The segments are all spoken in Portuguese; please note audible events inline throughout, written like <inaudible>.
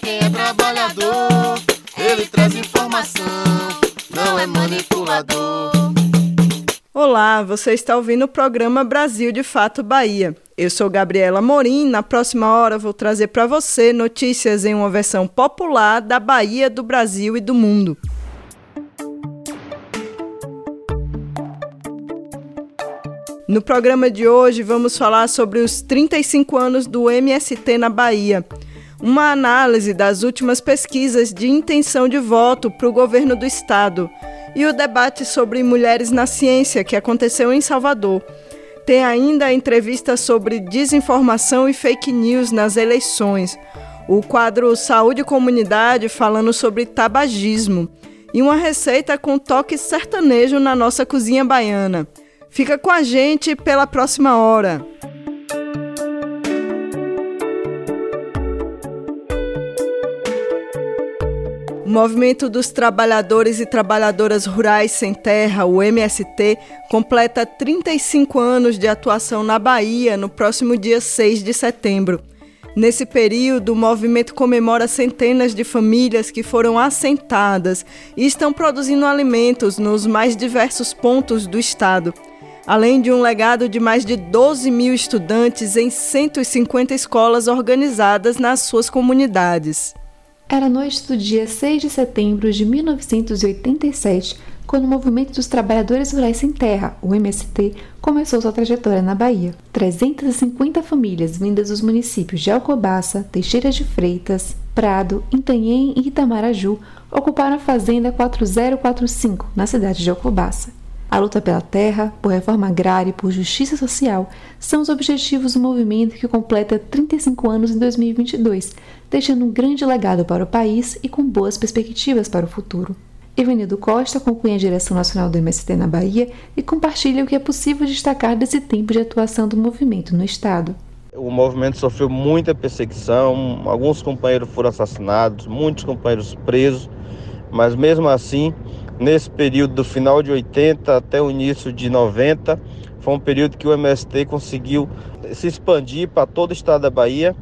quem é trabalhador, ele traz informação, não é manipulador. Olá, você está ouvindo o programa Brasil de Fato Bahia. Eu sou Gabriela Morim. Na próxima hora vou trazer para você notícias em uma versão popular da Bahia, do Brasil e do mundo. No programa de hoje vamos falar sobre os 35 anos do MST na Bahia. Uma análise das últimas pesquisas de intenção de voto para o governo do estado e o debate sobre mulheres na ciência que aconteceu em Salvador. Tem ainda a entrevista sobre desinformação e fake news nas eleições, o quadro Saúde e Comunidade falando sobre tabagismo e uma receita com toque sertanejo na nossa cozinha baiana. Fica com a gente pela próxima hora. O Movimento dos Trabalhadores e Trabalhadoras Rurais Sem Terra, o MST, completa 35 anos de atuação na Bahia no próximo dia 6 de setembro. Nesse período, o movimento comemora centenas de famílias que foram assentadas e estão produzindo alimentos nos mais diversos pontos do estado, além de um legado de mais de 12 mil estudantes em 150 escolas organizadas nas suas comunidades. Era noite do dia 6 de setembro de 1987, quando o Movimento dos Trabalhadores Rurais Sem Terra, o MST, começou sua trajetória na Bahia. 350 famílias vindas dos municípios de Alcobaça, Teixeira de Freitas, Prado, Itanhém e Itamaraju ocuparam a Fazenda 4045, na cidade de Alcobaça. A luta pela terra, por reforma agrária e por justiça social são os objetivos do movimento que completa 35 anos em 2022, deixando um grande legado para o país e com boas perspectivas para o futuro. Evanildo Costa conclui a direção nacional do MST na Bahia e compartilha o que é possível destacar desse tempo de atuação do movimento no Estado. O movimento sofreu muita perseguição, alguns companheiros foram assassinados, muitos companheiros presos, mas mesmo assim Nesse período do final de 80 até o início de 90, foi um período que o MST conseguiu se expandir para todo o estado da Bahia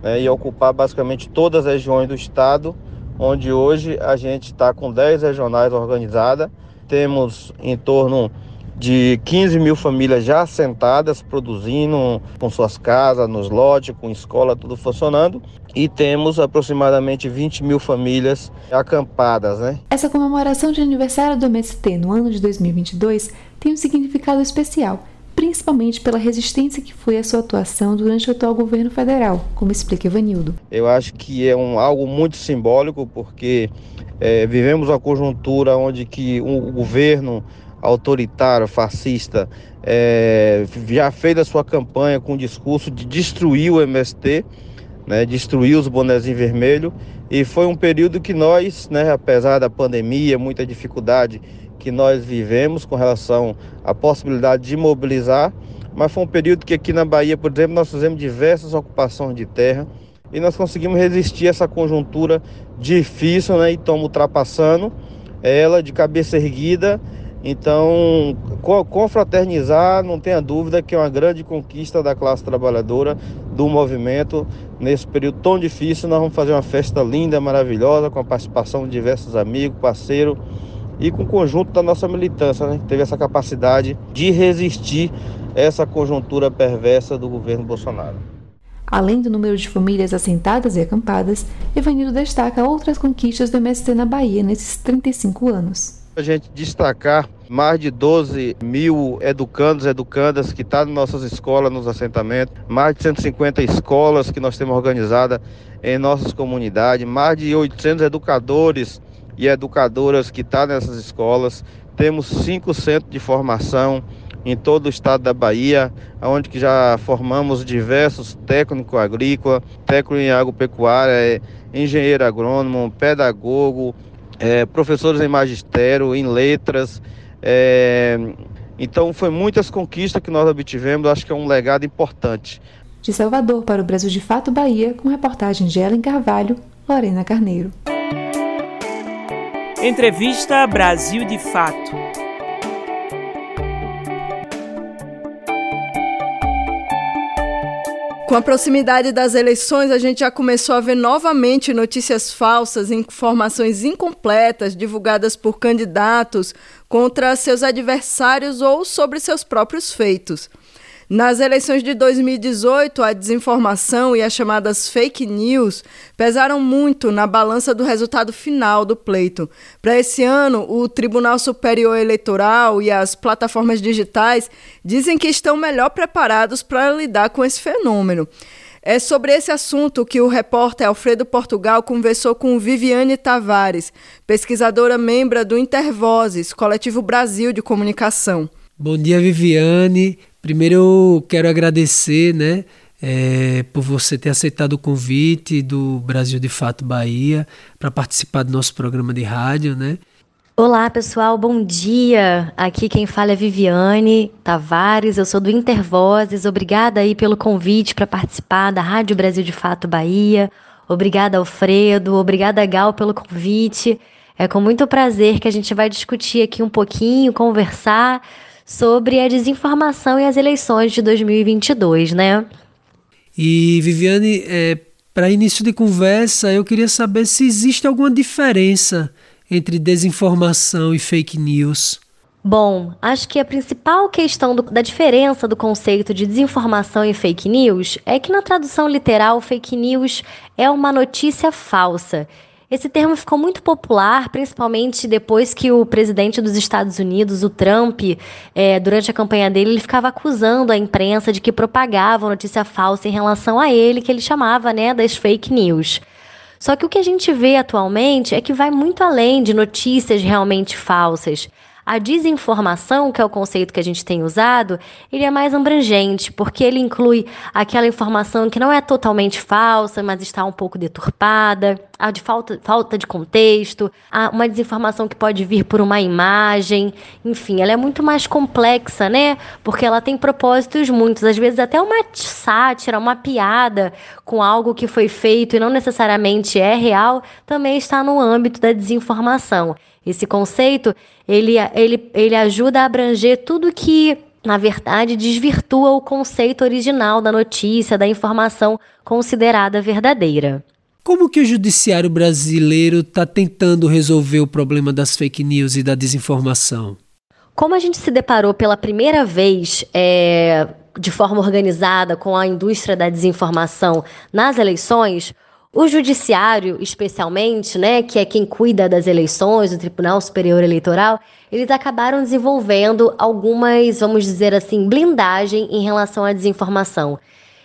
né, e ocupar basicamente todas as regiões do estado, onde hoje a gente está com 10 regionais organizadas, temos em torno de 15 mil famílias já assentadas, produzindo com suas casas, nos lotes, com escola, tudo funcionando. E temos aproximadamente 20 mil famílias acampadas, né? Essa comemoração de aniversário do MST no ano de 2022 tem um significado especial, principalmente pela resistência que foi a sua atuação durante o atual governo federal, como explica Evanildo. Eu acho que é um, algo muito simbólico, porque é, vivemos uma conjuntura onde que o governo autoritário, fascista, é, já fez a sua campanha com o discurso de destruir o MST, né, destruir os bonezinhos vermelhos, e foi um período que nós, né, apesar da pandemia, muita dificuldade que nós vivemos com relação à possibilidade de mobilizar, mas foi um período que aqui na Bahia, por exemplo, nós fizemos diversas ocupações de terra e nós conseguimos resistir a essa conjuntura difícil, né, e estamos ultrapassando ela de cabeça erguida então, confraternizar, não tenha dúvida que é uma grande conquista da classe trabalhadora, do movimento. Nesse período tão difícil, nós vamos fazer uma festa linda, maravilhosa, com a participação de diversos amigos, parceiros e com o conjunto da nossa militância, né, que teve essa capacidade de resistir essa conjuntura perversa do governo Bolsonaro. Além do número de famílias assentadas e acampadas, Evanildo destaca outras conquistas do MST na Bahia nesses 35 anos a gente destacar mais de 12 mil educandos educandas que estão tá nas nossas escolas, nos assentamentos, mais de 150 escolas que nós temos organizadas em nossas comunidades, mais de 800 educadores e educadoras que estão tá nessas escolas, temos cinco centros de formação, em todo o estado da Bahia, onde que já formamos diversos técnicos agrícolas, técnico em agropecuária, é, engenheiro agrônomo, pedagogo, é, professores em magistério, em letras. É, então foi muitas conquistas que nós obtivemos, acho que é um legado importante. De Salvador para o Brasil de Fato Bahia, com reportagem de Ellen Carvalho, Lorena Carneiro. Entrevista Brasil de Fato. Com a proximidade das eleições, a gente já começou a ver novamente notícias falsas, informações incompletas divulgadas por candidatos contra seus adversários ou sobre seus próprios feitos. Nas eleições de 2018, a desinformação e as chamadas fake news pesaram muito na balança do resultado final do pleito. Para esse ano, o Tribunal Superior Eleitoral e as plataformas digitais dizem que estão melhor preparados para lidar com esse fenômeno. É sobre esse assunto que o repórter Alfredo Portugal conversou com Viviane Tavares, pesquisadora membro do Intervozes, Coletivo Brasil de Comunicação. Bom dia, Viviane. Primeiro eu quero agradecer, né, é, por você ter aceitado o convite do Brasil de Fato Bahia para participar do nosso programa de rádio, né? Olá, pessoal, bom dia. Aqui quem fala é Viviane Tavares, eu sou do Intervozes. Obrigada aí pelo convite para participar da Rádio Brasil de Fato Bahia. Obrigada, Alfredo. Obrigada, Gal, pelo convite. É com muito prazer que a gente vai discutir aqui um pouquinho, conversar sobre a desinformação e as eleições de 2022, né? E Viviane, é, para início de conversa, eu queria saber se existe alguma diferença entre desinformação e fake news. Bom, acho que a principal questão do, da diferença do conceito de desinformação e fake news é que na tradução literal, fake news é uma notícia falsa esse termo ficou muito popular, principalmente depois que o presidente dos Estados Unidos, o Trump, é, durante a campanha dele, ele ficava acusando a imprensa de que propagava notícia falsa em relação a ele, que ele chamava né, das fake news. Só que o que a gente vê atualmente é que vai muito além de notícias realmente falsas. A desinformação, que é o conceito que a gente tem usado, ele é mais abrangente, porque ele inclui aquela informação que não é totalmente falsa, mas está um pouco deturpada, a de falta, falta de contexto, uma desinformação que pode vir por uma imagem, enfim, ela é muito mais complexa, né? Porque ela tem propósitos muitos, às vezes até uma sátira, uma piada com algo que foi feito e não necessariamente é real, também está no âmbito da desinformação. Esse conceito, ele, ele, ele ajuda a abranger tudo que, na verdade, desvirtua o conceito original da notícia, da informação considerada verdadeira. Como que o judiciário brasileiro está tentando resolver o problema das fake news e da desinformação? Como a gente se deparou pela primeira vez é, de forma organizada com a indústria da desinformação nas eleições, o judiciário, especialmente, né, que é quem cuida das eleições, o Tribunal Superior Eleitoral, eles acabaram desenvolvendo algumas, vamos dizer assim, blindagem em relação à desinformação.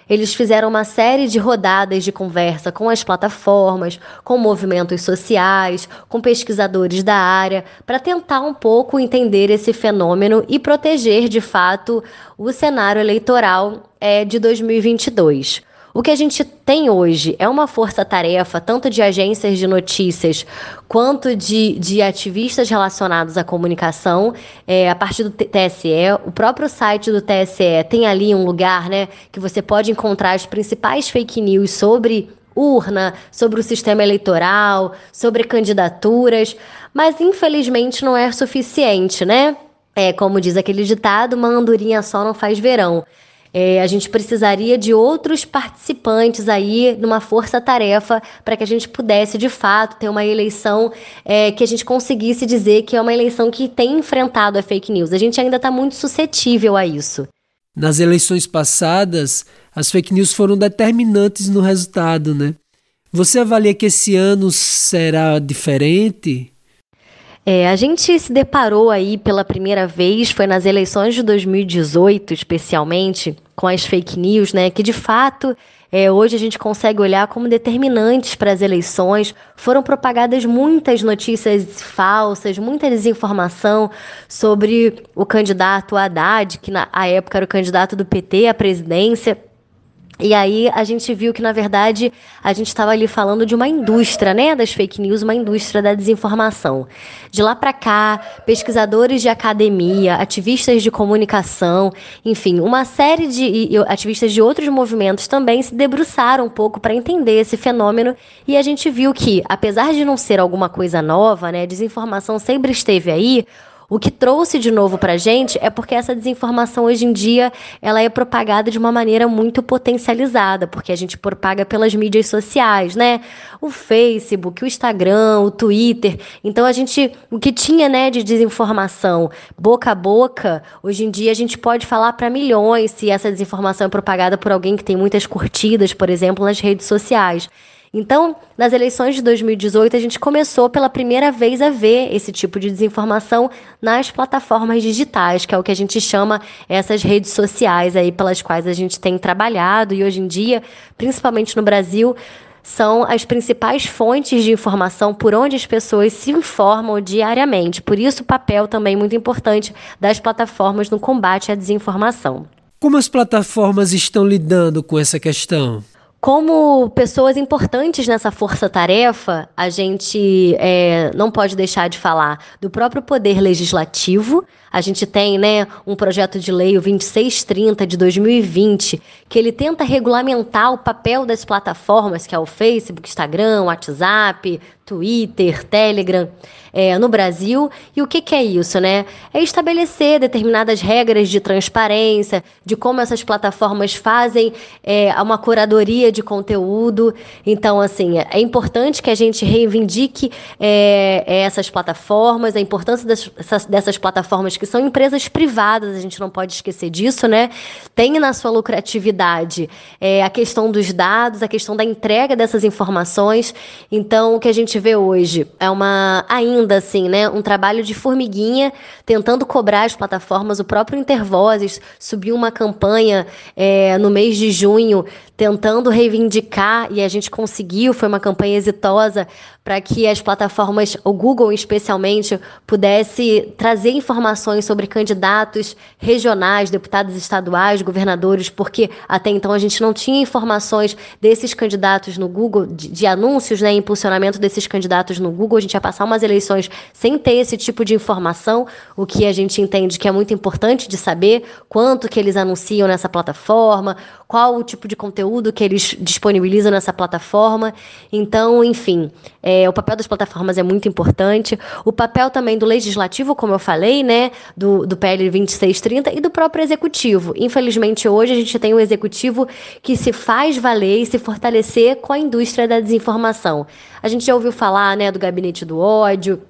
Eles fizeram uma série de rodadas de conversa com as plataformas, com movimentos sociais, com pesquisadores da área, para tentar um pouco entender esse fenômeno e proteger de fato o cenário eleitoral é, de 2022. O que a gente tem hoje é uma força-tarefa, tanto de agências de notícias quanto de, de ativistas relacionados à comunicação, é, a partir do TSE. O próprio site do TSE tem ali um lugar né, que você pode encontrar as principais fake news sobre urna, sobre o sistema eleitoral, sobre candidaturas, mas infelizmente não é suficiente, né? É, como diz aquele ditado, uma andorinha só não faz verão. É, a gente precisaria de outros participantes aí numa força-tarefa para que a gente pudesse, de fato, ter uma eleição é, que a gente conseguisse dizer que é uma eleição que tem enfrentado a fake news. A gente ainda está muito suscetível a isso. Nas eleições passadas, as fake news foram determinantes no resultado, né? Você avalia que esse ano será diferente? É, a gente se deparou aí pela primeira vez, foi nas eleições de 2018, especialmente, com as fake news, né? Que de fato é, hoje a gente consegue olhar como determinantes para as eleições. Foram propagadas muitas notícias falsas, muita desinformação sobre o candidato Haddad, que na época era o candidato do PT à presidência. E aí a gente viu que, na verdade, a gente estava ali falando de uma indústria, né, das fake news, uma indústria da desinformação. De lá para cá, pesquisadores de academia, ativistas de comunicação, enfim, uma série de ativistas de outros movimentos também se debruçaram um pouco para entender esse fenômeno e a gente viu que, apesar de não ser alguma coisa nova, né, desinformação sempre esteve aí, o que trouxe de novo para gente é porque essa desinformação hoje em dia ela é propagada de uma maneira muito potencializada, porque a gente propaga pelas mídias sociais, né? O Facebook, o Instagram, o Twitter. Então a gente, o que tinha, né, de desinformação boca a boca, hoje em dia a gente pode falar para milhões se essa desinformação é propagada por alguém que tem muitas curtidas, por exemplo, nas redes sociais. Então, nas eleições de 2018, a gente começou pela primeira vez a ver esse tipo de desinformação nas plataformas digitais, que é o que a gente chama essas redes sociais aí pelas quais a gente tem trabalhado e hoje em dia, principalmente no Brasil, são as principais fontes de informação por onde as pessoas se informam diariamente. Por isso, o papel também muito importante das plataformas no combate à desinformação. Como as plataformas estão lidando com essa questão? Como pessoas importantes nessa força-tarefa, a gente é, não pode deixar de falar do próprio poder legislativo. A gente tem né, um projeto de lei, o 2630 de 2020, que ele tenta regulamentar o papel das plataformas, que é o Facebook, Instagram, WhatsApp, Twitter, Telegram, é, no Brasil. E o que, que é isso, né? É estabelecer determinadas regras de transparência, de como essas plataformas fazem é, uma curadoria de conteúdo. Então, assim, é importante que a gente reivindique é, essas plataformas, a importância dessas, dessas plataformas que são empresas privadas, a gente não pode esquecer disso, né? Tem na sua lucratividade é, a questão dos dados, a questão da entrega dessas informações. Então, o que a gente gente vê hoje é uma, ainda assim, né, um trabalho de formiguinha, tentando cobrar as plataformas. O próprio Intervozes subiu uma campanha é, no mês de junho, tentando reivindicar, e a gente conseguiu, foi uma campanha exitosa, para que as plataformas, o Google especialmente, pudesse trazer informações sobre candidatos regionais, deputados estaduais, governadores, porque até então a gente não tinha informações desses candidatos no Google, de, de anúncios, né, impulsionamento desses candidatos no Google. A gente ia passar umas eleições sem ter esse tipo de informação, o que a gente entende que é muito importante de saber quanto que eles anunciam nessa plataforma, qual o tipo de conteúdo que eles disponibilizam nessa plataforma. Então, enfim, é, o papel das plataformas é muito importante. O papel também do legislativo, como eu falei, né, do, do PL 2630 e do próprio executivo. Infelizmente, hoje a gente tem um executivo que se faz valer e se fortalecer com a indústria da desinformação. A gente já ouviu falar, né, do gabinete do ódio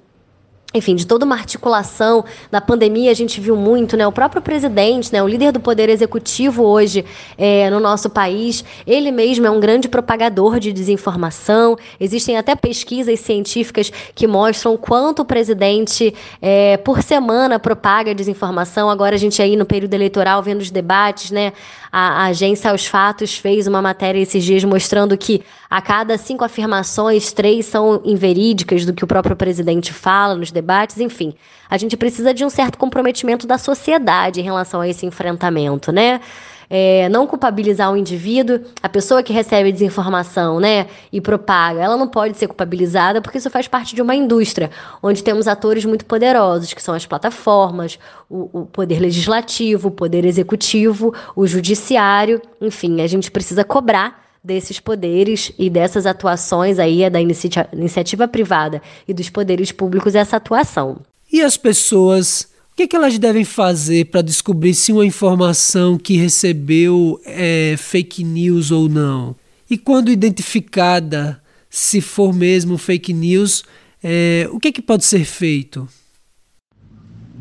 enfim, de toda uma articulação. Na pandemia, a gente viu muito, né? O próprio presidente, né? O líder do poder executivo hoje é, no nosso país, ele mesmo é um grande propagador de desinformação. Existem até pesquisas científicas que mostram quanto o presidente, é, por semana, propaga desinformação. Agora, a gente aí no período eleitoral, vendo os debates, né? A, a agência Aos Fatos fez uma matéria esses dias mostrando que a cada cinco afirmações, três são inverídicas do que o próprio presidente fala nos debates, enfim. A gente precisa de um certo comprometimento da sociedade em relação a esse enfrentamento, né? É, não culpabilizar o indivíduo, a pessoa que recebe desinformação, né, e propaga, ela não pode ser culpabilizada porque isso faz parte de uma indústria onde temos atores muito poderosos, que são as plataformas, o, o poder legislativo, o poder executivo, o judiciário, enfim, a gente precisa cobrar desses poderes e dessas atuações aí é da inicia iniciativa privada e dos poderes públicos essa atuação. E as pessoas, o que, é que elas devem fazer para descobrir se uma informação que recebeu é fake news ou não? E quando identificada, se for mesmo fake news, é, o que, é que pode ser feito?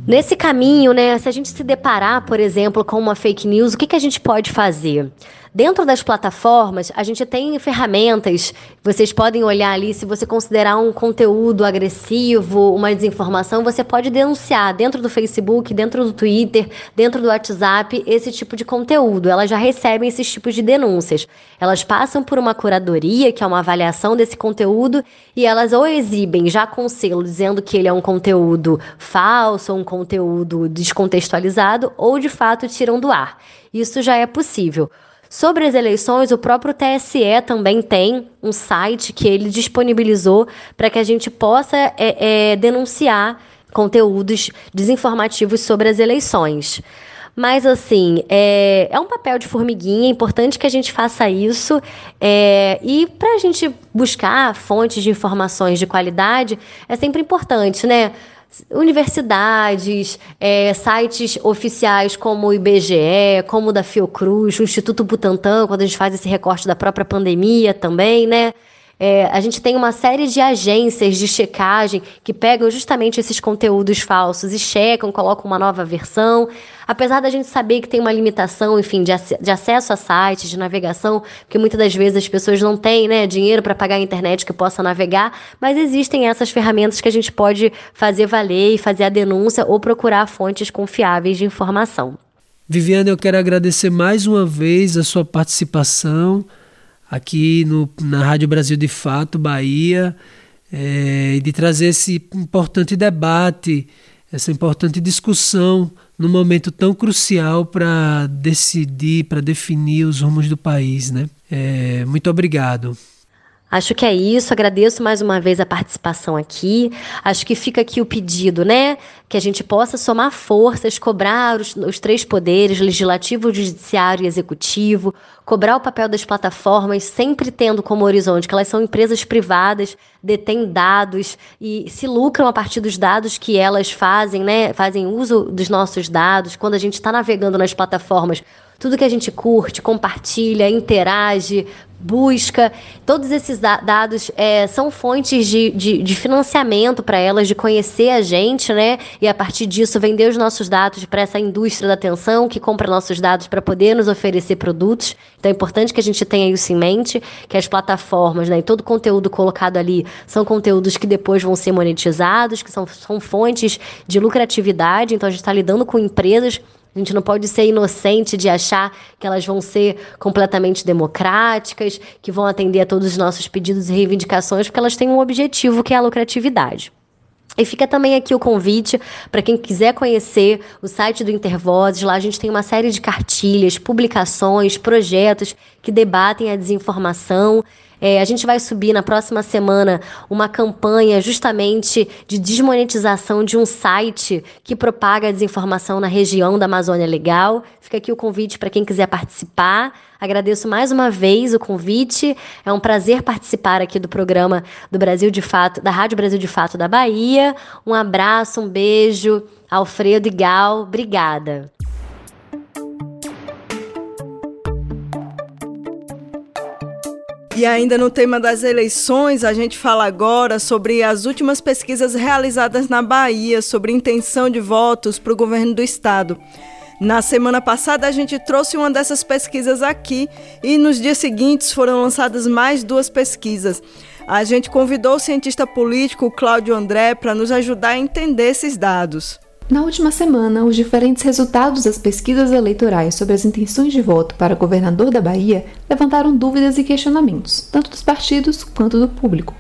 Nesse caminho, né, se a gente se deparar, por exemplo, com uma fake news, o que, que a gente pode fazer? Dentro das plataformas, a gente tem ferramentas, vocês podem olhar ali, se você considerar um conteúdo agressivo, uma desinformação, você pode denunciar dentro do Facebook, dentro do Twitter, dentro do WhatsApp, esse tipo de conteúdo. Elas já recebem esses tipos de denúncias. Elas passam por uma curadoria, que é uma avaliação desse conteúdo, e elas ou exibem já com selo dizendo que ele é um conteúdo falso, um conteúdo descontextualizado, ou de fato tiram do ar. Isso já é possível. Sobre as eleições, o próprio TSE também tem um site que ele disponibilizou para que a gente possa é, é, denunciar conteúdos desinformativos sobre as eleições. Mas, assim, é, é um papel de formiguinha, é importante que a gente faça isso. É, e para a gente buscar fontes de informações de qualidade, é sempre importante, né? Universidades, é, sites oficiais como o IBGE, como o da Fiocruz, o Instituto Butantan, quando a gente faz esse recorte da própria pandemia também, né? É, a gente tem uma série de agências de checagem que pegam justamente esses conteúdos falsos e checam, colocam uma nova versão. Apesar da gente saber que tem uma limitação, enfim, de, ac de acesso a sites, de navegação, porque muitas das vezes as pessoas não têm né, dinheiro para pagar a internet que possa navegar, mas existem essas ferramentas que a gente pode fazer valer e fazer a denúncia ou procurar fontes confiáveis de informação. Viviane, eu quero agradecer mais uma vez a sua participação aqui no, na Rádio Brasil de Fato, Bahia, é, de trazer esse importante debate, essa importante discussão num momento tão crucial para decidir, para definir os rumos do país. Né? É, muito obrigado. Acho que é isso. Agradeço mais uma vez a participação aqui. Acho que fica aqui o pedido, né? Que a gente possa somar forças, cobrar os, os três poderes, legislativo, judiciário e executivo, cobrar o papel das plataformas, sempre tendo como horizonte que elas são empresas privadas, detêm dados e se lucram a partir dos dados que elas fazem, né? Fazem uso dos nossos dados. Quando a gente está navegando nas plataformas, tudo que a gente curte, compartilha, interage, busca, todos esses dados é, são fontes de, de, de financiamento para elas, de conhecer a gente, né? E a partir disso vender os nossos dados para essa indústria da atenção que compra nossos dados para poder nos oferecer produtos. Então é importante que a gente tenha isso em mente, que as plataformas, né, e todo o conteúdo colocado ali são conteúdos que depois vão ser monetizados, que são, são fontes de lucratividade. Então a gente está lidando com empresas a gente não pode ser inocente de achar que elas vão ser completamente democráticas, que vão atender a todos os nossos pedidos e reivindicações, porque elas têm um objetivo que é a lucratividade. E fica também aqui o convite para quem quiser conhecer o site do Intervozes. Lá a gente tem uma série de cartilhas, publicações, projetos que debatem a desinformação é, a gente vai subir na próxima semana uma campanha justamente de desmonetização de um site que propaga desinformação na região da Amazônia Legal. Fica aqui o convite para quem quiser participar. Agradeço mais uma vez o convite. É um prazer participar aqui do programa do Brasil de Fato, da Rádio Brasil de Fato da Bahia. Um abraço, um beijo. Alfredo e Gal, obrigada. E ainda no tema das eleições, a gente fala agora sobre as últimas pesquisas realizadas na Bahia sobre intenção de votos para o governo do estado. Na semana passada, a gente trouxe uma dessas pesquisas aqui e nos dias seguintes foram lançadas mais duas pesquisas. A gente convidou o cientista político Cláudio André para nos ajudar a entender esses dados. Na última semana, os diferentes resultados das pesquisas eleitorais sobre as intenções de voto para governador da Bahia levantaram dúvidas e questionamentos, tanto dos partidos quanto do público.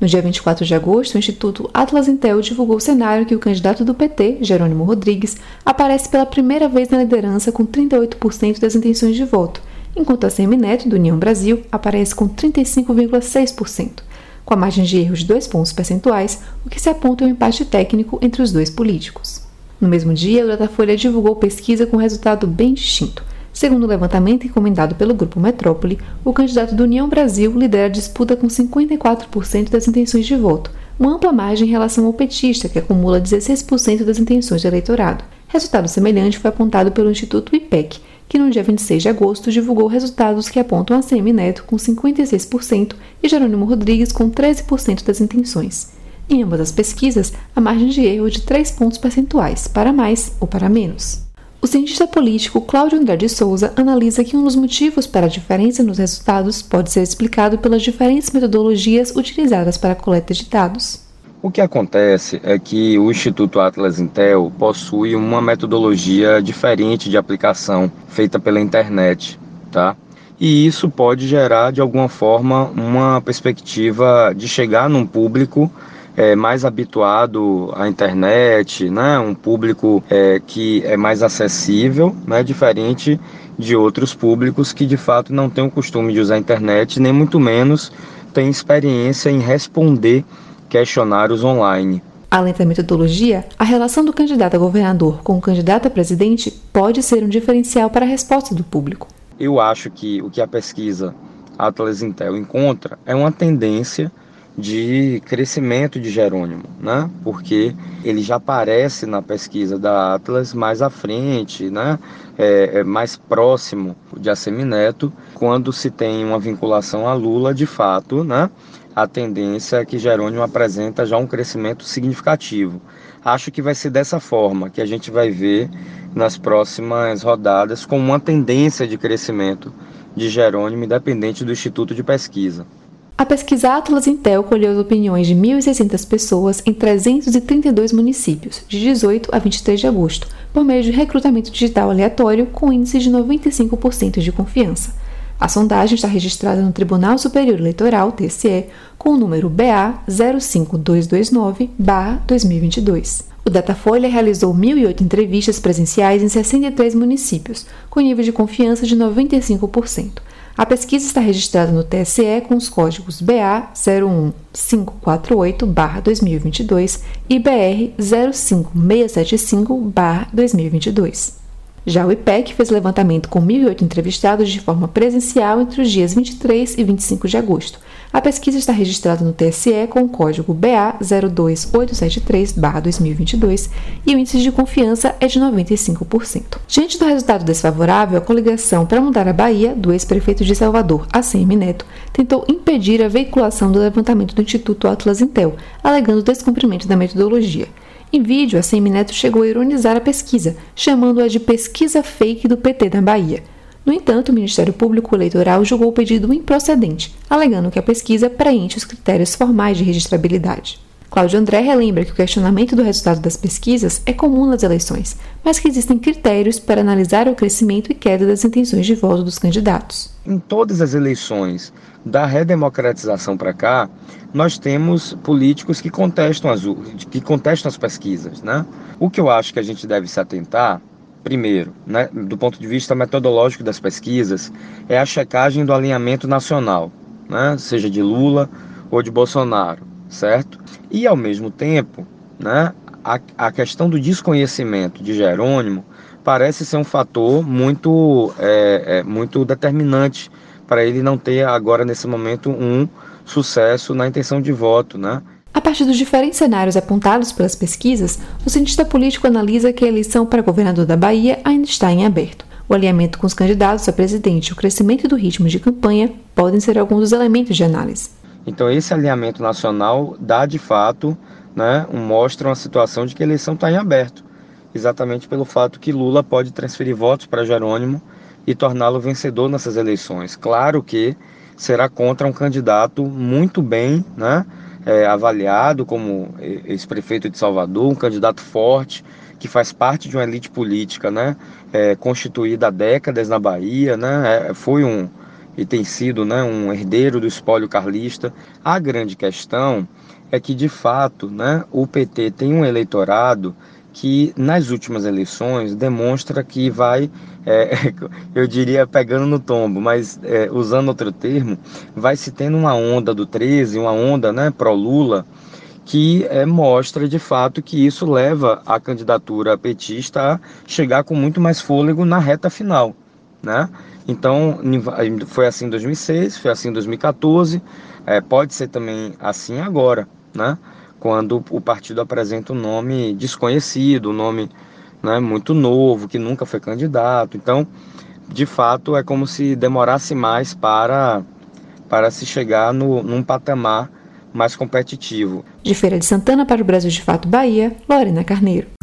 No dia 24 de agosto, o Instituto Atlas Intel divulgou o cenário que o candidato do PT, Jerônimo Rodrigues, aparece pela primeira vez na liderança com 38% das intenções de voto, enquanto a Semineto, do União Brasil, aparece com 35,6%, com a margem de erro de dois pontos percentuais, o que se aponta um empate técnico entre os dois políticos. No mesmo dia, o Datafolha divulgou pesquisa com resultado bem distinto. Segundo o levantamento encomendado pelo Grupo Metrópole, o candidato do União Brasil lidera a disputa com 54% das intenções de voto, uma ampla margem em relação ao petista, que acumula 16% das intenções de eleitorado. Resultado semelhante foi apontado pelo Instituto IPEC, que no dia 26 de agosto divulgou resultados que apontam a Semi Neto com 56% e Jerônimo Rodrigues com 13% das intenções. Em ambas as pesquisas, a margem de erro é de 3 pontos percentuais, para mais ou para menos. O cientista político Cláudio André de Souza analisa que um dos motivos para a diferença nos resultados pode ser explicado pelas diferentes metodologias utilizadas para a coleta de dados. O que acontece é que o Instituto Atlas Intel possui uma metodologia diferente de aplicação feita pela internet, tá? E isso pode gerar de alguma forma uma perspectiva de chegar num público é, mais habituado à internet, né? Um público é, que é mais acessível, né? Diferente de outros públicos que de fato não têm o costume de usar a internet, nem muito menos têm experiência em responder questionários online. Além da metodologia, a relação do candidato a governador com o candidato a presidente pode ser um diferencial para a resposta do público. Eu acho que o que a pesquisa Atlas Intel encontra é uma tendência de crescimento de Jerônimo, né? Porque ele já aparece na pesquisa da Atlas mais à frente, né? É, é mais próximo de Assemineto, quando se tem uma vinculação a Lula, de fato, né? a tendência é que Jerônimo apresenta já um crescimento significativo. Acho que vai ser dessa forma que a gente vai ver nas próximas rodadas, com uma tendência de crescimento de Jerônimo, independente do Instituto de Pesquisa. A pesquisa Atlas Intel colheu as opiniões de 1.600 pessoas em 332 municípios, de 18 a 23 de agosto, por meio de recrutamento digital aleatório com índice de 95% de confiança. A sondagem está registrada no Tribunal Superior Eleitoral, TSE, com o número BA 05229-2022. O Datafolha realizou 1.008 entrevistas presenciais em 63 municípios, com nível de confiança de 95%. A pesquisa está registrada no TSE com os códigos BA 01548-2022 e BR 05675-2022. Já o IPEC fez levantamento com 1.008 entrevistados de forma presencial entre os dias 23 e 25 de agosto. A pesquisa está registrada no TSE com o código BA 02873-2022 e o índice de confiança é de 95%. Diante do resultado desfavorável, a coligação para mudar a Bahia, do ex-prefeito de Salvador, ACM Neto, tentou impedir a veiculação do levantamento do Instituto Atlas Intel, alegando descumprimento da metodologia. Em vídeo, a Semineto chegou a ironizar a pesquisa, chamando-a de pesquisa fake do PT da Bahia. No entanto, o Ministério Público Eleitoral julgou o pedido improcedente, alegando que a pesquisa preenche os critérios formais de registrabilidade. Cláudio André relembra que o questionamento do resultado das pesquisas é comum nas eleições, mas que existem critérios para analisar o crescimento e queda das intenções de voto dos candidatos. Em todas as eleições da redemocratização para cá, nós temos políticos que contestam as, que contestam as pesquisas. Né? O que eu acho que a gente deve se atentar, primeiro, né, do ponto de vista metodológico das pesquisas, é a checagem do alinhamento nacional, né, seja de Lula ou de Bolsonaro, certo? E, ao mesmo tempo, né, a, a questão do desconhecimento de Jerônimo parece ser um fator muito, é, é, muito determinante para ele não ter agora, nesse momento, um sucesso na intenção de voto, né? A partir dos diferentes cenários apontados pelas pesquisas, o cientista político analisa que a eleição para governador da Bahia ainda está em aberto. O alinhamento com os candidatos a presidente e o crescimento do ritmo de campanha podem ser alguns dos elementos de análise. Então, esse alinhamento nacional dá de fato, né, um, mostra uma situação de que a eleição está em aberto, exatamente pelo fato que Lula pode transferir votos para Jerônimo e torná-lo vencedor nessas eleições. Claro que será contra um candidato muito bem né, é, avaliado como ex-prefeito de Salvador, um candidato forte, que faz parte de uma elite política né, é, constituída há décadas na Bahia, né, é, foi um e tem sido né, um herdeiro do espólio carlista. A grande questão é que, de fato, né, o PT tem um eleitorado que nas últimas eleições demonstra que vai, é, <laughs> eu diria pegando no tombo, mas é, usando outro termo, vai se tendo uma onda do 13, uma onda né, pró-Lula, que é, mostra de fato que isso leva a candidatura petista a chegar com muito mais fôlego na reta final. Né? Então, foi assim em 2006, foi assim em 2014, é, pode ser também assim agora. Né? Quando o partido apresenta um nome desconhecido, um nome né, muito novo, que nunca foi candidato. Então, de fato, é como se demorasse mais para, para se chegar no, num patamar mais competitivo. De Feira de Santana para o Brasil de Fato Bahia, Lorena Carneiro.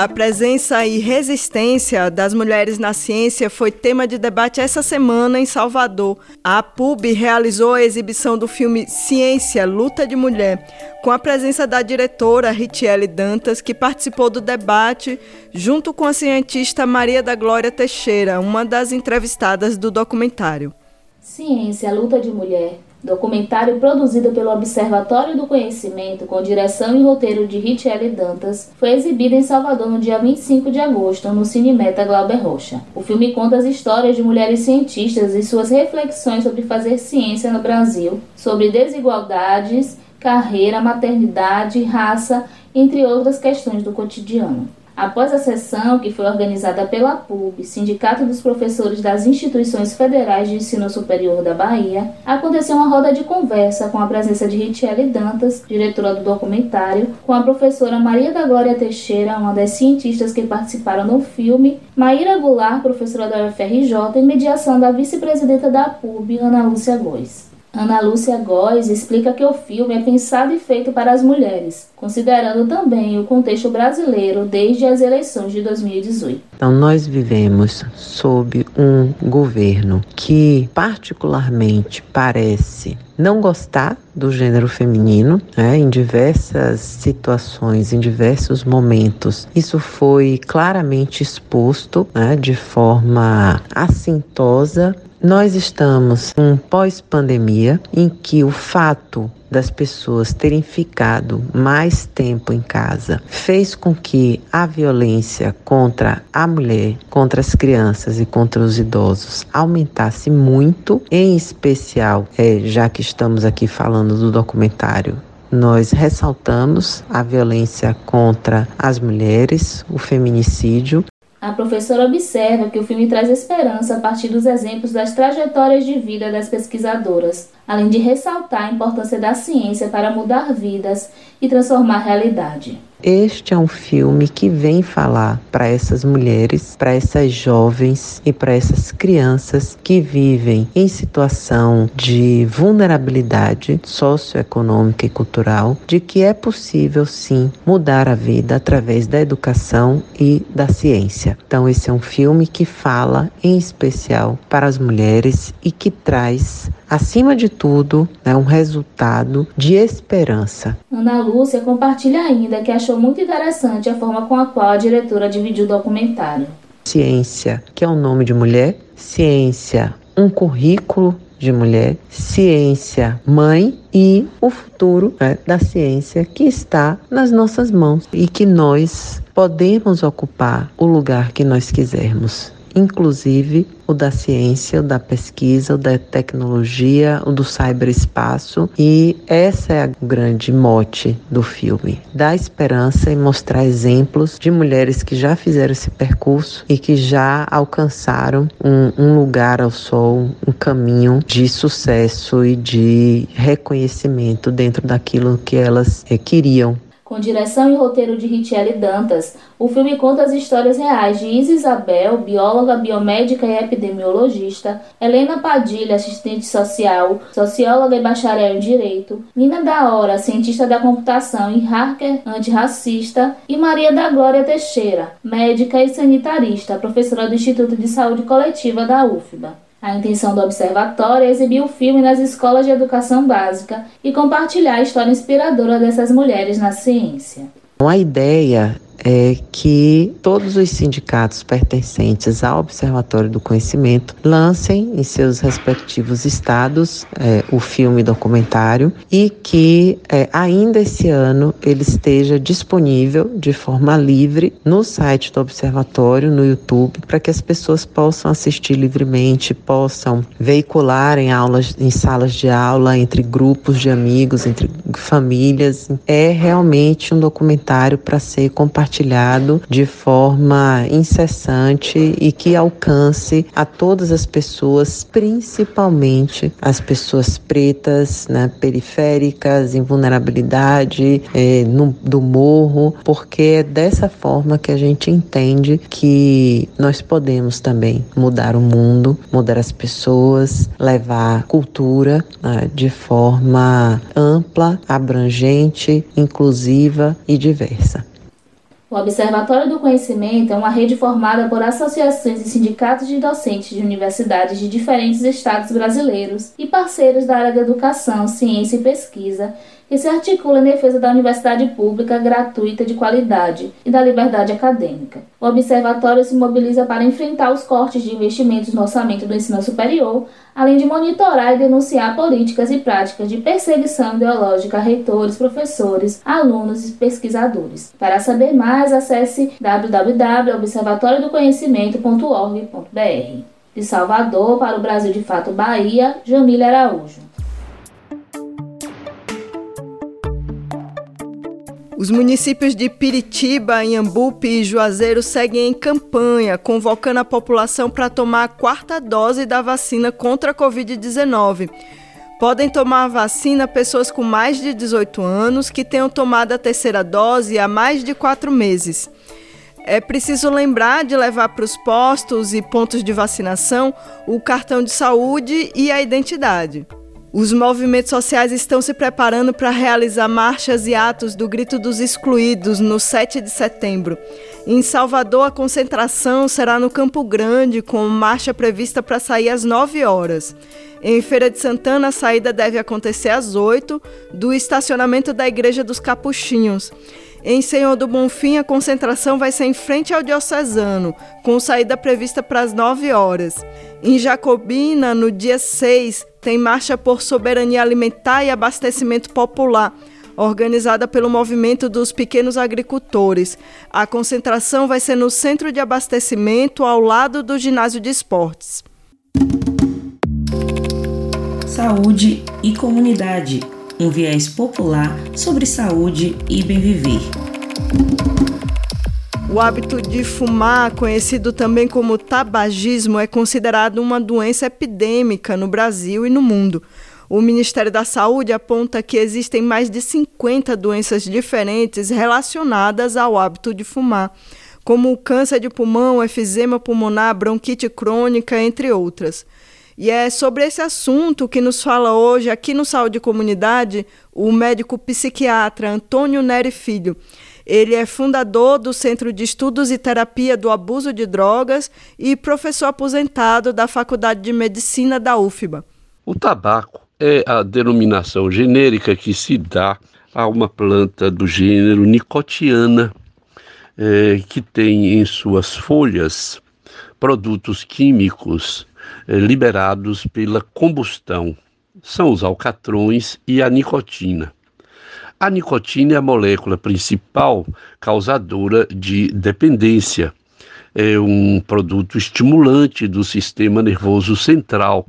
A presença e resistência das mulheres na ciência foi tema de debate essa semana em Salvador. A PUB realizou a exibição do filme Ciência, Luta de Mulher, com a presença da diretora Ritiele Dantas, que participou do debate junto com a cientista Maria da Glória Teixeira, uma das entrevistadas do documentário. Ciência, Luta de Mulher Documentário produzido pelo Observatório do Conhecimento com direção e roteiro de Richelle Dantas, foi exibido em Salvador no dia 25 de agosto no Cinemeta Glauber Rocha. O filme conta as histórias de mulheres cientistas e suas reflexões sobre fazer ciência no Brasil, sobre desigualdades, carreira, maternidade, raça, entre outras questões do cotidiano. Após a sessão, que foi organizada pela PUB, Sindicato dos Professores das Instituições Federais de Ensino Superior da Bahia, aconteceu uma roda de conversa com a presença de Ritiele Dantas, diretora do documentário, com a professora Maria da Glória Teixeira, uma das cientistas que participaram no filme, Maíra Goulart, professora da UFRJ, e mediação da vice-presidenta da PUB, Ana Lúcia Góes. Ana Lúcia Góes explica que o filme é pensado e feito para as mulheres, considerando também o contexto brasileiro desde as eleições de 2018. Então, nós vivemos sob um governo que, particularmente, parece não gostar do gênero feminino, né, em diversas situações, em diversos momentos. Isso foi claramente exposto né, de forma assintosa nós estamos em um pós-pandemia em que o fato das pessoas terem ficado mais tempo em casa fez com que a violência contra a mulher, contra as crianças e contra os idosos aumentasse muito, em especial, é, já que estamos aqui falando do documentário nós ressaltamos a violência contra as mulheres, o feminicídio, a professora observa que o filme traz esperança a partir dos exemplos das trajetórias de vida das pesquisadoras, além de ressaltar a importância da ciência para mudar vidas e transformar a realidade. Este é um filme que vem falar para essas mulheres, para essas jovens e para essas crianças que vivem em situação de vulnerabilidade socioeconômica e cultural, de que é possível sim mudar a vida através da educação e da ciência. Então, esse é um filme que fala em especial para as mulheres e que traz acima de tudo, é um resultado de esperança. Ana Lúcia compartilha ainda que achou muito interessante a forma com a qual a diretora dividiu o documentário. Ciência, que é o um nome de mulher, ciência, um currículo de mulher, ciência, mãe. E o futuro né, da ciência que está nas nossas mãos e que nós podemos ocupar o lugar que nós quisermos inclusive o da ciência, o da pesquisa, o da tecnologia, o do cyberespaço. E essa é a grande mote do filme: dar esperança e mostrar exemplos de mulheres que já fizeram esse percurso e que já alcançaram um, um lugar ao sol, um caminho de sucesso e de reconhecimento dentro daquilo que elas é, queriam com direção e roteiro de Richelle Dantas, o filme conta as histórias reais de Isa Isabel, bióloga, biomédica e epidemiologista, Helena Padilha, assistente social, socióloga e bacharel em Direito, Nina da Hora, cientista da computação e hacker antirracista, e Maria da Glória Teixeira, médica e sanitarista, professora do Instituto de Saúde Coletiva da UFBA. A intenção do observatório é exibir o filme nas escolas de educação básica e compartilhar a história inspiradora dessas mulheres na ciência. A ideia é que todos os sindicatos pertencentes ao Observatório do Conhecimento lancem em seus respectivos estados é, o filme documentário e que é, ainda esse ano ele esteja disponível de forma livre no site do Observatório, no YouTube, para que as pessoas possam assistir livremente, possam veicular em aulas, em salas de aula, entre grupos de amigos, entre famílias. É realmente um documentário para ser compartilhado compartilhado de forma incessante e que alcance a todas as pessoas, principalmente as pessoas pretas, né, periféricas, em vulnerabilidade, é, no, do morro, porque é dessa forma que a gente entende que nós podemos também mudar o mundo, mudar as pessoas, levar cultura né, de forma ampla, abrangente, inclusiva e diversa. O Observatório do Conhecimento é uma rede formada por associações e sindicatos de docentes de universidades de diferentes estados brasileiros e parceiros da área da educação, ciência e pesquisa que se articula em defesa da universidade pública gratuita de qualidade e da liberdade acadêmica. O observatório se mobiliza para enfrentar os cortes de investimentos no orçamento do ensino superior, além de monitorar e denunciar políticas e práticas de perseguição ideológica a reitores, professores, alunos e pesquisadores. Para saber mais, acesse www.observatoriodoconhecimento.org.br. De Salvador para o Brasil de Fato Bahia, Jamília Araújo. Os municípios de Piritiba, Inhambupe e Juazeiro seguem em campanha, convocando a população para tomar a quarta dose da vacina contra a Covid-19. Podem tomar a vacina pessoas com mais de 18 anos que tenham tomado a terceira dose há mais de quatro meses. É preciso lembrar de levar para os postos e pontos de vacinação o cartão de saúde e a identidade. Os movimentos sociais estão se preparando para realizar marchas e atos do Grito dos Excluídos no 7 de setembro. Em Salvador, a concentração será no Campo Grande, com marcha prevista para sair às 9 horas. Em Feira de Santana, a saída deve acontecer às 8 do estacionamento da Igreja dos Capuchinhos. Em Senhor do Bonfim, a concentração vai ser em frente ao Diocesano, com saída prevista para as 9 horas. Em Jacobina, no dia 6, tem marcha por soberania alimentar e abastecimento popular, organizada pelo movimento dos pequenos agricultores. A concentração vai ser no centro de abastecimento, ao lado do ginásio de esportes. Saúde e comunidade um viés popular sobre saúde e bem viver. O hábito de fumar, conhecido também como tabagismo, é considerado uma doença epidêmica no Brasil e no mundo. O Ministério da Saúde aponta que existem mais de 50 doenças diferentes relacionadas ao hábito de fumar, como câncer de pulmão, efizema pulmonar, bronquite crônica, entre outras. E é sobre esse assunto que nos fala hoje, aqui no Saúde Comunidade, o médico psiquiatra Antônio Neri Filho. Ele é fundador do Centro de Estudos e Terapia do Abuso de Drogas e professor aposentado da Faculdade de Medicina da UFBA. O tabaco é a denominação genérica que se dá a uma planta do gênero nicotiana, é, que tem em suas folhas produtos químicos liberados pela combustão. São os alcatrões e a nicotina. A nicotina é a molécula principal causadora de dependência. É um produto estimulante do sistema nervoso central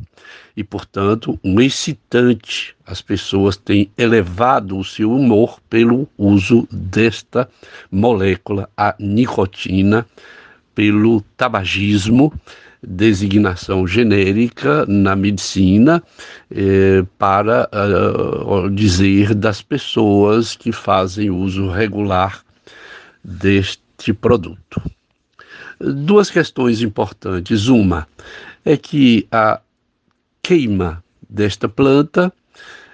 e, portanto, um excitante. As pessoas têm elevado o seu humor pelo uso desta molécula, a nicotina, pelo tabagismo designação genérica na medicina eh, para uh, dizer das pessoas que fazem uso regular deste produto. Duas questões importantes. Uma é que a queima desta planta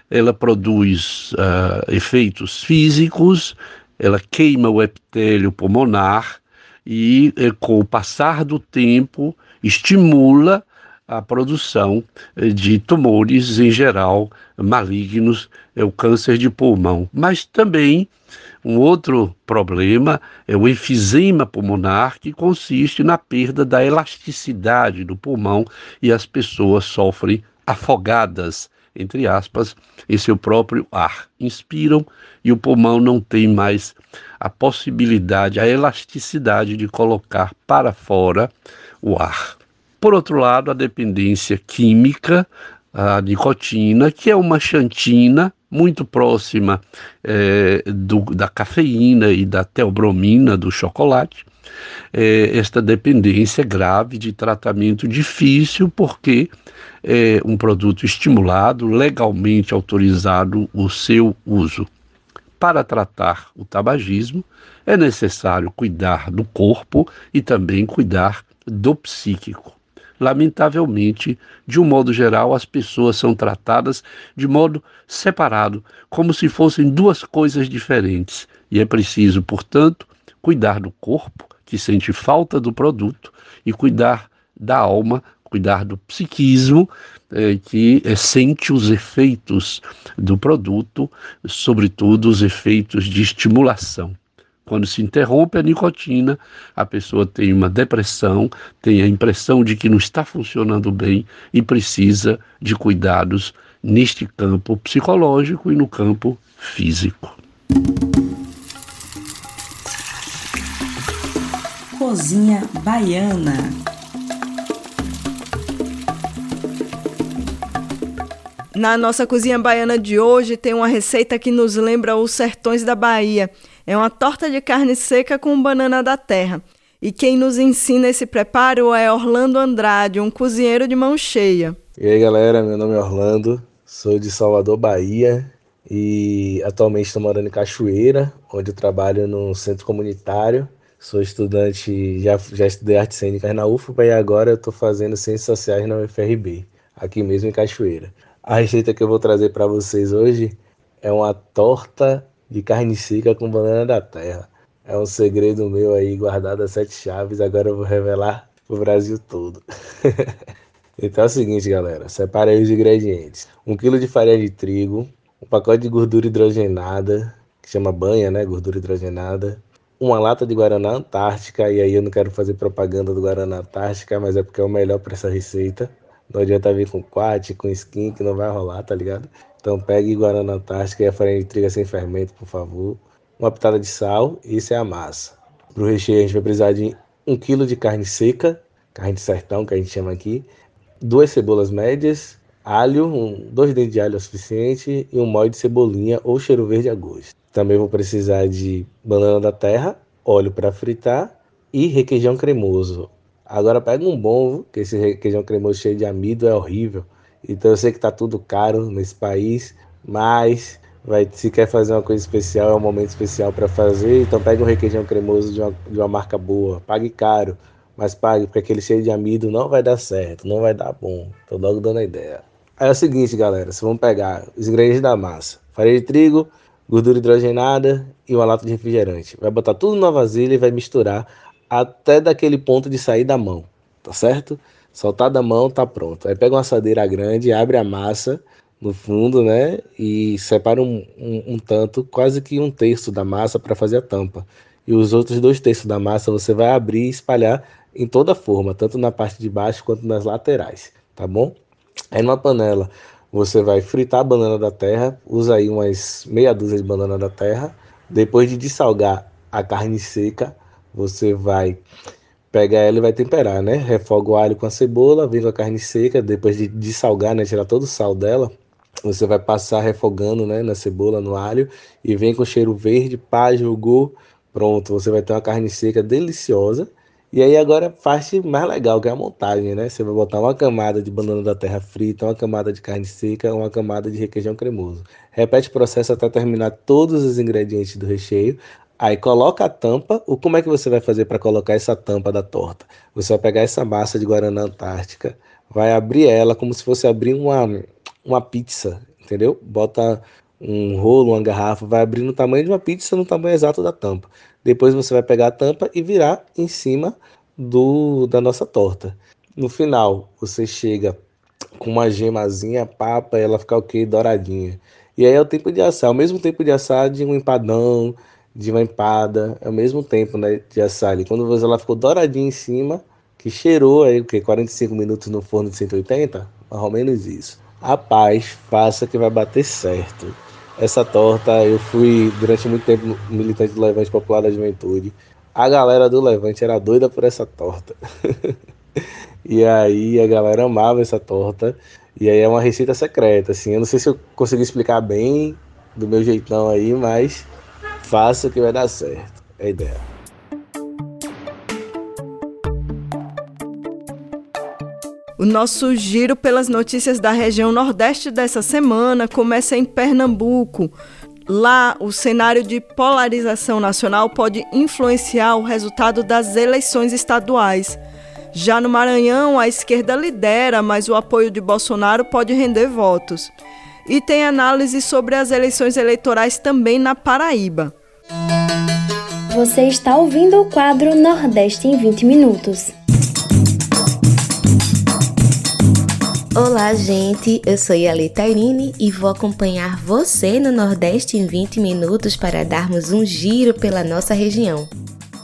ela produz uh, efeitos físicos, ela queima o epitélio pulmonar e, eh, com o passar do tempo, estimula a produção eh, de tumores em geral malignos, é o câncer de pulmão. Mas também um outro problema é o enfisema pulmonar, que consiste na perda da elasticidade do pulmão e as pessoas sofrem afogadas, entre aspas, em seu próprio ar. Inspiram e o pulmão não tem mais a possibilidade, a elasticidade de colocar para fora o ar. Por outro lado, a dependência química, a nicotina, que é uma xantina muito próxima é, do, da cafeína e da teobromina do chocolate. É, esta dependência grave de tratamento difícil, porque é um produto estimulado, legalmente autorizado o seu uso. Para tratar o tabagismo, é necessário cuidar do corpo e também cuidar do psíquico. Lamentavelmente, de um modo geral, as pessoas são tratadas de modo separado, como se fossem duas coisas diferentes, e é preciso, portanto, cuidar do corpo, que sente falta do produto, e cuidar da alma, cuidar do psiquismo, é, que é, sente os efeitos do produto, sobretudo os efeitos de estimulação. Quando se interrompe a nicotina, a pessoa tem uma depressão, tem a impressão de que não está funcionando bem e precisa de cuidados neste campo psicológico e no campo físico. Cozinha Baiana Na nossa cozinha baiana de hoje tem uma receita que nos lembra os sertões da Bahia. É uma torta de carne seca com banana da terra. E quem nos ensina esse preparo é Orlando Andrade, um cozinheiro de mão cheia. E aí galera, meu nome é Orlando, sou de Salvador, Bahia e atualmente estou morando em Cachoeira, onde eu trabalho no centro comunitário. Sou estudante, já, já estudei artes cênicas na UFBA e agora estou fazendo ciências sociais na UFRB, aqui mesmo em Cachoeira. A receita que eu vou trazer para vocês hoje é uma torta de carne seca com banana da terra. É um segredo meu aí guardado a sete chaves, agora eu vou revelar pro Brasil todo. <laughs> então é o seguinte, galera, separe aí os ingredientes. Um quilo de farinha de trigo, um pacote de gordura hidrogenada, que chama banha, né, gordura hidrogenada, uma lata de Guaraná Antártica, e aí eu não quero fazer propaganda do Guaraná Antártica, mas é porque é o melhor para essa receita. Não adianta vir com quat, com skin, que não vai rolar, tá ligado? Então pegue Guaraná Antártica e a farinha de trigo sem fermento, por favor. Uma pitada de sal isso é a massa. Para o recheio a gente vai precisar de um quilo de carne seca, carne de sertão que a gente chama aqui, duas cebolas médias, alho, um, dois dentes de alho é o suficiente e um molho de cebolinha ou cheiro verde a gosto. Também vou precisar de banana da terra, óleo para fritar e requeijão cremoso. Agora pega um bom, que esse requeijão cremoso cheio de amido é horrível. Então eu sei que tá tudo caro nesse país, mas vai, se quer fazer uma coisa especial, é um momento especial para fazer. Então pega um requeijão cremoso de uma, de uma marca boa, pague caro, mas pague, porque aquele cheio de amido não vai dar certo, não vai dar bom. Tô logo dando a ideia. Aí é o seguinte, galera, vocês vão pegar os ingredientes da massa: farinha de trigo, gordura hidrogenada e uma lata de refrigerante. Vai botar tudo na vasilha e vai misturar até daquele ponto de sair da mão, tá certo? Soltar da mão, tá pronto. Aí pega uma assadeira grande, abre a massa no fundo, né? E separa um, um, um tanto, quase que um terço da massa para fazer a tampa. E os outros dois terços da massa você vai abrir e espalhar em toda forma, tanto na parte de baixo quanto nas laterais, tá bom? Aí numa panela você vai fritar a banana da terra, usa aí umas meia dúzia de banana da terra. Depois de dessalgar a carne seca, você vai pegar ela e vai temperar, né? Refoga o alho com a cebola, vem com a carne seca, depois de, de salgar, né? Tirar todo o sal dela, você vai passar refogando, né? Na cebola, no alho, e vem com cheiro verde, pá, jogou, pronto. Você vai ter uma carne seca deliciosa. E aí agora a parte mais legal, que é a montagem, né? Você vai botar uma camada de banana da terra frita, uma camada de carne seca, uma camada de requeijão cremoso. Repete o processo até terminar todos os ingredientes do recheio. Aí coloca a tampa. O como é que você vai fazer para colocar essa tampa da torta? Você vai pegar essa massa de guaraná antártica, vai abrir ela como se fosse abrir uma uma pizza, entendeu? Bota um rolo, uma garrafa, vai abrir no tamanho de uma pizza, no tamanho exato da tampa. Depois você vai pegar a tampa e virar em cima do da nossa torta. No final, você chega com uma gemazinha, papa, ela fica ok, douradinha. E aí é o tempo de assar, o mesmo tempo de assar de um empadão, de uma empada, é o mesmo tempo né, de assar ali. Quando ela ficou douradinha em cima, que cheirou aí o que 45 minutos no forno de 180, mais ou menos isso. Rapaz, faça que vai bater certo. Essa torta, eu fui durante muito tempo militante do Levante Popular da Juventude. A galera do Levante era doida por essa torta. <laughs> e aí a galera amava essa torta. E aí é uma receita secreta, assim. Eu não sei se eu consegui explicar bem do meu jeitão aí, mas Faça que vai dar certo. É a ideia. O nosso giro pelas notícias da região Nordeste dessa semana começa em Pernambuco. Lá, o cenário de polarização nacional pode influenciar o resultado das eleições estaduais. Já no Maranhão, a esquerda lidera, mas o apoio de Bolsonaro pode render votos. E tem análise sobre as eleições eleitorais também na Paraíba. Você está ouvindo o quadro Nordeste em 20 Minutos. Olá, gente. Eu sou Yali Tairine e vou acompanhar você no Nordeste em 20 minutos para darmos um giro pela nossa região.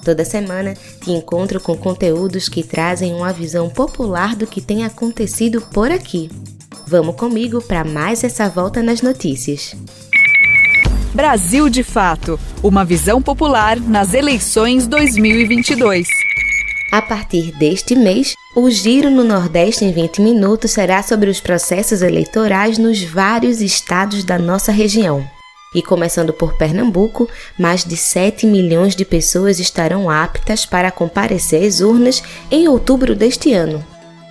Toda semana te encontro com conteúdos que trazem uma visão popular do que tem acontecido por aqui. Vamos comigo para mais essa volta nas notícias. Brasil de Fato Uma visão popular nas eleições 2022. A partir deste mês, o Giro no Nordeste em 20 minutos será sobre os processos eleitorais nos vários estados da nossa região. E começando por Pernambuco, mais de 7 milhões de pessoas estarão aptas para comparecer às urnas em outubro deste ano.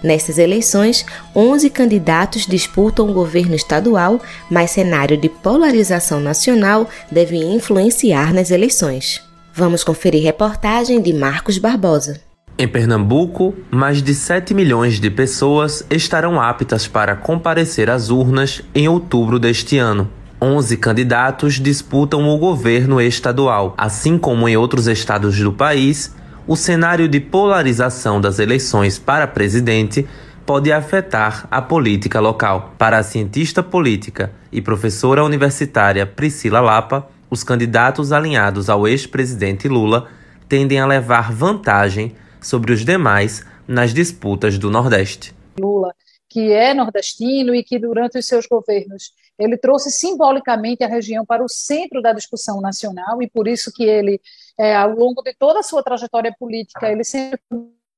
Nessas eleições, 11 candidatos disputam o governo estadual, mas cenário de polarização nacional deve influenciar nas eleições. Vamos conferir reportagem de Marcos Barbosa. Em Pernambuco, mais de 7 milhões de pessoas estarão aptas para comparecer às urnas em outubro deste ano. 11 candidatos disputam o governo estadual. Assim como em outros estados do país, o cenário de polarização das eleições para presidente pode afetar a política local. Para a cientista política e professora universitária Priscila Lapa, os candidatos alinhados ao ex-presidente Lula tendem a levar vantagem sobre os demais nas disputas do Nordeste. Lula, que é nordestino e que durante os seus governos ele trouxe simbolicamente a região para o centro da discussão nacional e por isso que ele, é, ao longo de toda a sua trajetória política, ele sempre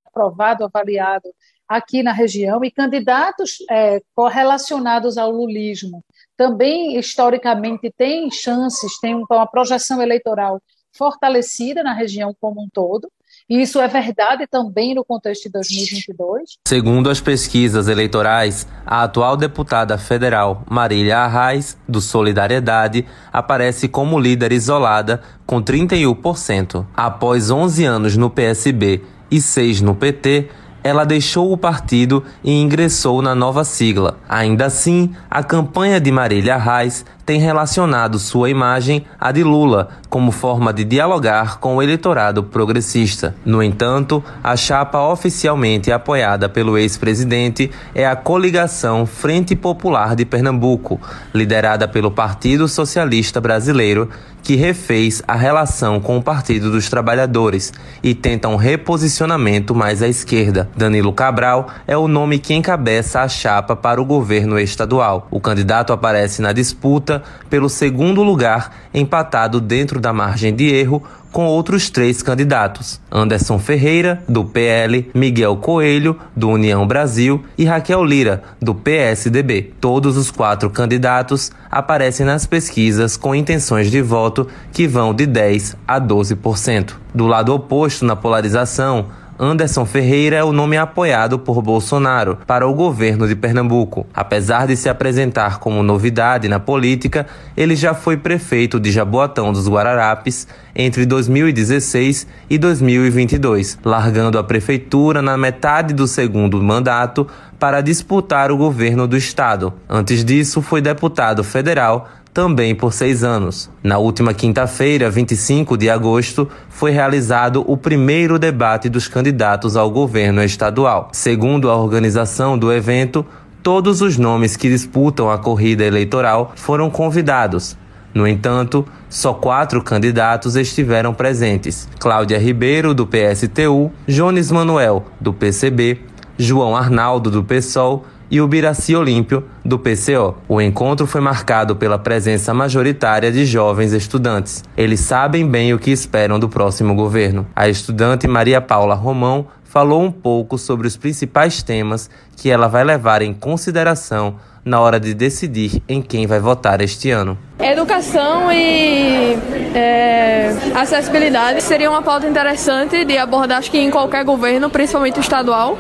aprovado, avaliado aqui na região e candidatos é, correlacionados ao lulismo também historicamente têm chances, têm uma projeção eleitoral fortalecida na região como um todo. E isso é verdade também no contexto de 2022. Segundo as pesquisas eleitorais, a atual deputada federal Marília Arraes, do Solidariedade, aparece como líder isolada com 31%. Após 11 anos no PSB e 6 no PT, ela deixou o partido e ingressou na nova sigla. Ainda assim, a campanha de Marília Reis tem relacionado sua imagem à de Lula como forma de dialogar com o eleitorado progressista. No entanto, a chapa oficialmente apoiada pelo ex-presidente é a coligação Frente Popular de Pernambuco, liderada pelo Partido Socialista Brasileiro, que refez a relação com o Partido dos Trabalhadores e tenta um reposicionamento mais à esquerda. Danilo Cabral é o nome que encabeça a chapa para o governo estadual. O candidato aparece na disputa pelo segundo lugar, empatado dentro da margem de erro com outros três candidatos: Anderson Ferreira, do PL, Miguel Coelho, do União Brasil e Raquel Lira, do PSDB. Todos os quatro candidatos aparecem nas pesquisas com intenções de voto que vão de 10 a 12%. Do lado oposto na polarização, Anderson Ferreira é o nome apoiado por Bolsonaro para o governo de Pernambuco. Apesar de se apresentar como novidade na política, ele já foi prefeito de Jaboatão dos Guararapes entre 2016 e 2022, largando a prefeitura na metade do segundo mandato para disputar o governo do estado. Antes disso, foi deputado federal também por seis anos. Na última quinta-feira, 25 de agosto, foi realizado o primeiro debate dos candidatos ao governo estadual. Segundo a organização do evento, todos os nomes que disputam a corrida eleitoral foram convidados. No entanto, só quatro candidatos estiveram presentes: Cláudia Ribeiro, do PSTU, Jones Manuel, do PCB, João Arnaldo, do PSOL e o Biraci Olímpio, do PCO. O encontro foi marcado pela presença majoritária de jovens estudantes. Eles sabem bem o que esperam do próximo governo. A estudante Maria Paula Romão falou um pouco sobre os principais temas que ela vai levar em consideração na hora de decidir em quem vai votar este ano. Educação e é, acessibilidade seria uma pauta interessante de abordar, acho que em qualquer governo, principalmente estadual.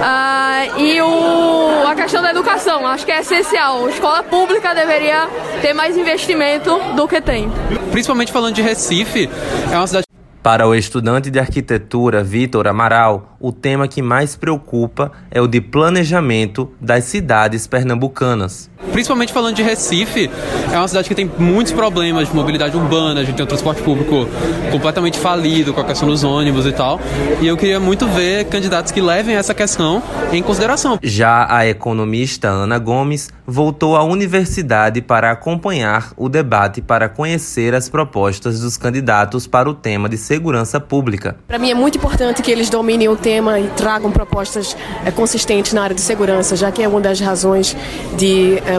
Ah, e o, a questão da educação, acho que é essencial. A escola pública deveria ter mais investimento do que tem. Principalmente falando de Recife, é uma cidade Para o estudante de arquitetura Vitor Amaral, o tema que mais preocupa é o de planejamento das cidades pernambucanas. Principalmente falando de Recife, é uma cidade que tem muitos problemas de mobilidade urbana, a gente tem um transporte público completamente falido com a questão dos ônibus e tal. E eu queria muito ver candidatos que levem essa questão em consideração. Já a economista Ana Gomes voltou à universidade para acompanhar o debate para conhecer as propostas dos candidatos para o tema de segurança pública. Para mim é muito importante que eles dominem o tema e tragam propostas é, consistentes na área de segurança, já que é uma das razões de é,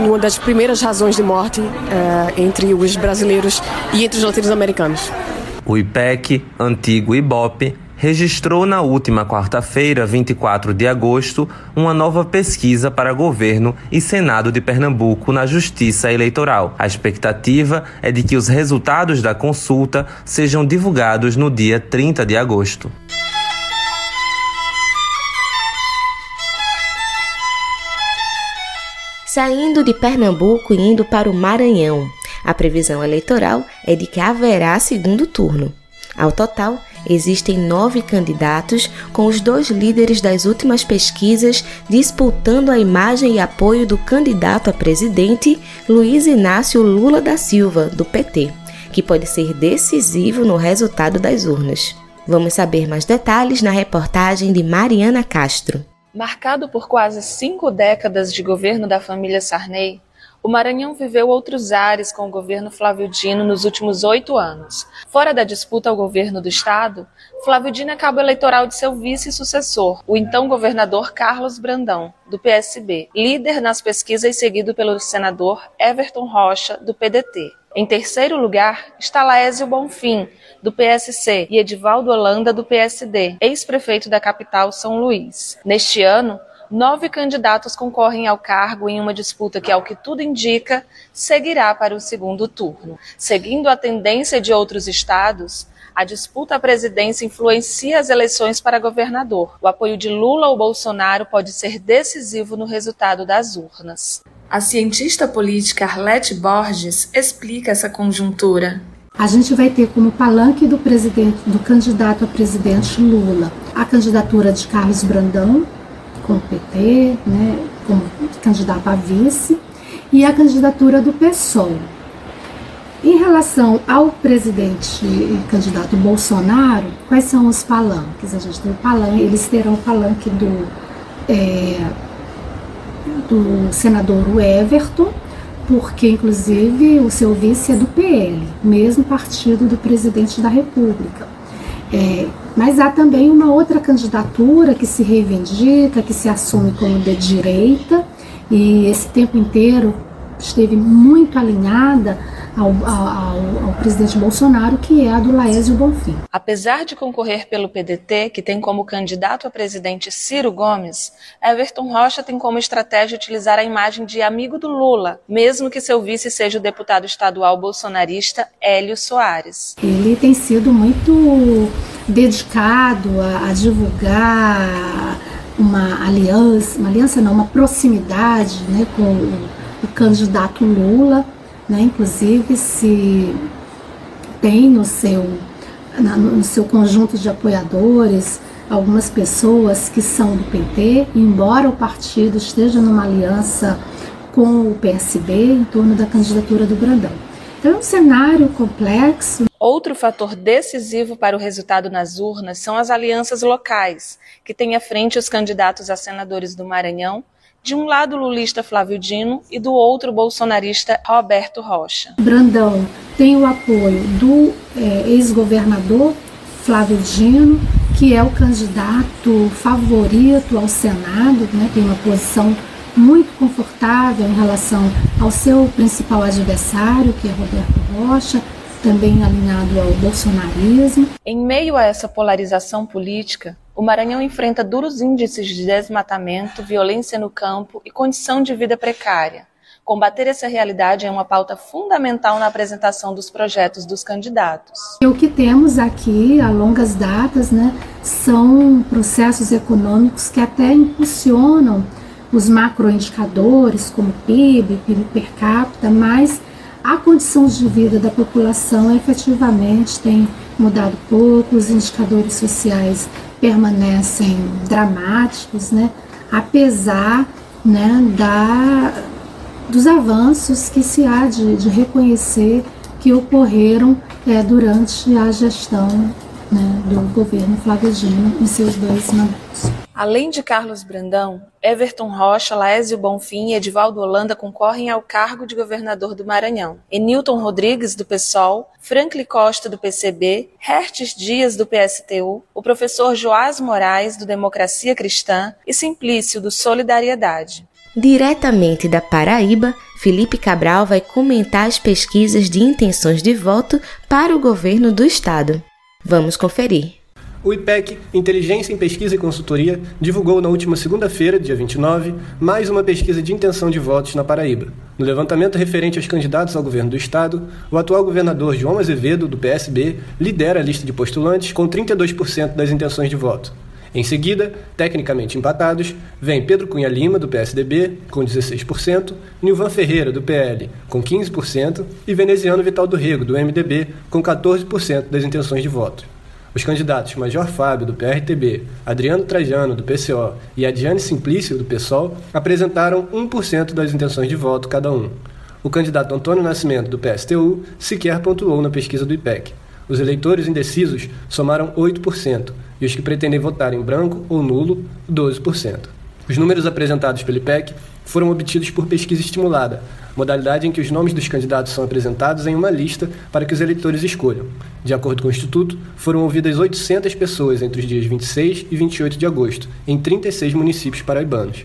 uma das primeiras razões de morte é, entre os brasileiros e entre os latino-americanos. O IPEC, antigo IBOP, registrou na última quarta-feira, 24 de agosto, uma nova pesquisa para governo e Senado de Pernambuco na Justiça Eleitoral. A expectativa é de que os resultados da consulta sejam divulgados no dia 30 de agosto. Saindo de Pernambuco e indo para o Maranhão, a previsão eleitoral é de que haverá segundo turno. Ao total, existem nove candidatos, com os dois líderes das últimas pesquisas disputando a imagem e apoio do candidato a presidente Luiz Inácio Lula da Silva, do PT, que pode ser decisivo no resultado das urnas. Vamos saber mais detalhes na reportagem de Mariana Castro. Marcado por quase cinco décadas de governo da família Sarney, o Maranhão viveu outros ares com o governo Flávio Dino nos últimos oito anos. Fora da disputa ao governo do estado, Flávio Dino é cabo eleitoral de seu vice-sucessor, o então governador Carlos Brandão, do PSB, líder nas pesquisas seguido pelo senador Everton Rocha, do PDT. Em terceiro lugar está Laésio Bonfim, do PSC, e Edivaldo Holanda, do PSD, ex-prefeito da capital São Luís. Neste ano, nove candidatos concorrem ao cargo em uma disputa que, ao que tudo indica, seguirá para o segundo turno. Seguindo a tendência de outros estados, a disputa à presidência influencia as eleições para governador. O apoio de Lula ou Bolsonaro pode ser decisivo no resultado das urnas. A cientista política Arlete Borges explica essa conjuntura. A gente vai ter como palanque do presidente, do candidato a presidente Lula, a candidatura de Carlos Brandão, com o PT, né, como candidato a vice, e a candidatura do PSOL. Em relação ao presidente e candidato Bolsonaro, quais são os palanques? A gente tem o palanque, eles terão o palanque do, é, do senador Everton, porque inclusive o seu vice é do PL, mesmo partido do presidente da República. É, mas há também uma outra candidatura que se reivindica, que se assume como de direita, e esse tempo inteiro esteve muito alinhada ao, ao, ao, presidente Bolsonaro, que é a do Laésio Bonfim. Apesar de concorrer pelo PDT, que tem como candidato a presidente Ciro Gomes, Everton Rocha tem como estratégia utilizar a imagem de amigo do Lula, mesmo que seu vice seja o deputado estadual bolsonarista Hélio Soares. Ele tem sido muito dedicado a, a divulgar uma aliança, uma aliança não, uma proximidade né, com o, o candidato Lula né? Inclusive, se tem no seu, no seu conjunto de apoiadores algumas pessoas que são do PT, embora o partido esteja numa aliança com o PSB em torno da candidatura do Brandão. Então é um cenário complexo. Outro fator decisivo para o resultado nas urnas são as alianças locais, que têm à frente os candidatos a senadores do Maranhão, de um lado lulista Flávio Dino e do outro bolsonarista Roberto Rocha. Brandão tem o apoio do é, ex-governador Flávio Dino, que é o candidato favorito ao Senado, né, tem uma posição muito confortável em relação ao seu principal adversário, que é Roberto Rocha, também alinhado ao bolsonarismo. Em meio a essa polarização política, o Maranhão enfrenta duros índices de desmatamento, violência no campo e condição de vida precária. Combater essa realidade é uma pauta fundamental na apresentação dos projetos dos candidatos. E o que temos aqui a longas datas né, são processos econômicos que até impulsionam os macroindicadores, como PIB, PIB per capita, mas a condição de vida da população efetivamente tem mudado pouco, os indicadores sociais permanecem dramáticos, né? apesar né, da, dos avanços que se há de, de reconhecer que ocorreram é, durante a gestão né, do governo Flávio Dino em seus dois mandatos. Além de Carlos Brandão, Everton Rocha, Laésio Bonfim e Edivaldo Holanda concorrem ao cargo de governador do Maranhão. Enilton Rodrigues, do PSOL, Franklin Costa, do PCB, Hertes Dias, do PSTU, o professor Joás Moraes, do Democracia Cristã e Simplício, do Solidariedade. Diretamente da Paraíba, Felipe Cabral vai comentar as pesquisas de intenções de voto para o governo do estado. Vamos conferir. O IPEC, Inteligência em Pesquisa e Consultoria, divulgou na última segunda-feira, dia 29, mais uma pesquisa de intenção de votos na Paraíba. No levantamento referente aos candidatos ao governo do estado, o atual governador João Azevedo, do PSB, lidera a lista de postulantes com 32% das intenções de voto. Em seguida, tecnicamente empatados, vem Pedro Cunha Lima, do PSDB, com 16%, Nilvan Ferreira, do PL, com 15%, e Veneziano Vital do Rego, do MDB, com 14% das intenções de voto. Os candidatos Major Fábio, do PRTB, Adriano Trajano, do PCO e Adiane Simplício, do PSOL, apresentaram 1% das intenções de voto cada um. O candidato Antônio Nascimento, do PSTU, sequer pontuou na pesquisa do IPEC. Os eleitores indecisos somaram 8%, e os que pretendem votar em branco ou nulo, 12%. Os números apresentados pelo IPEC foram obtidos por pesquisa estimulada, modalidade em que os nomes dos candidatos são apresentados em uma lista para que os eleitores escolham. De acordo com o Instituto, foram ouvidas 800 pessoas entre os dias 26 e 28 de agosto, em 36 municípios paraibanos.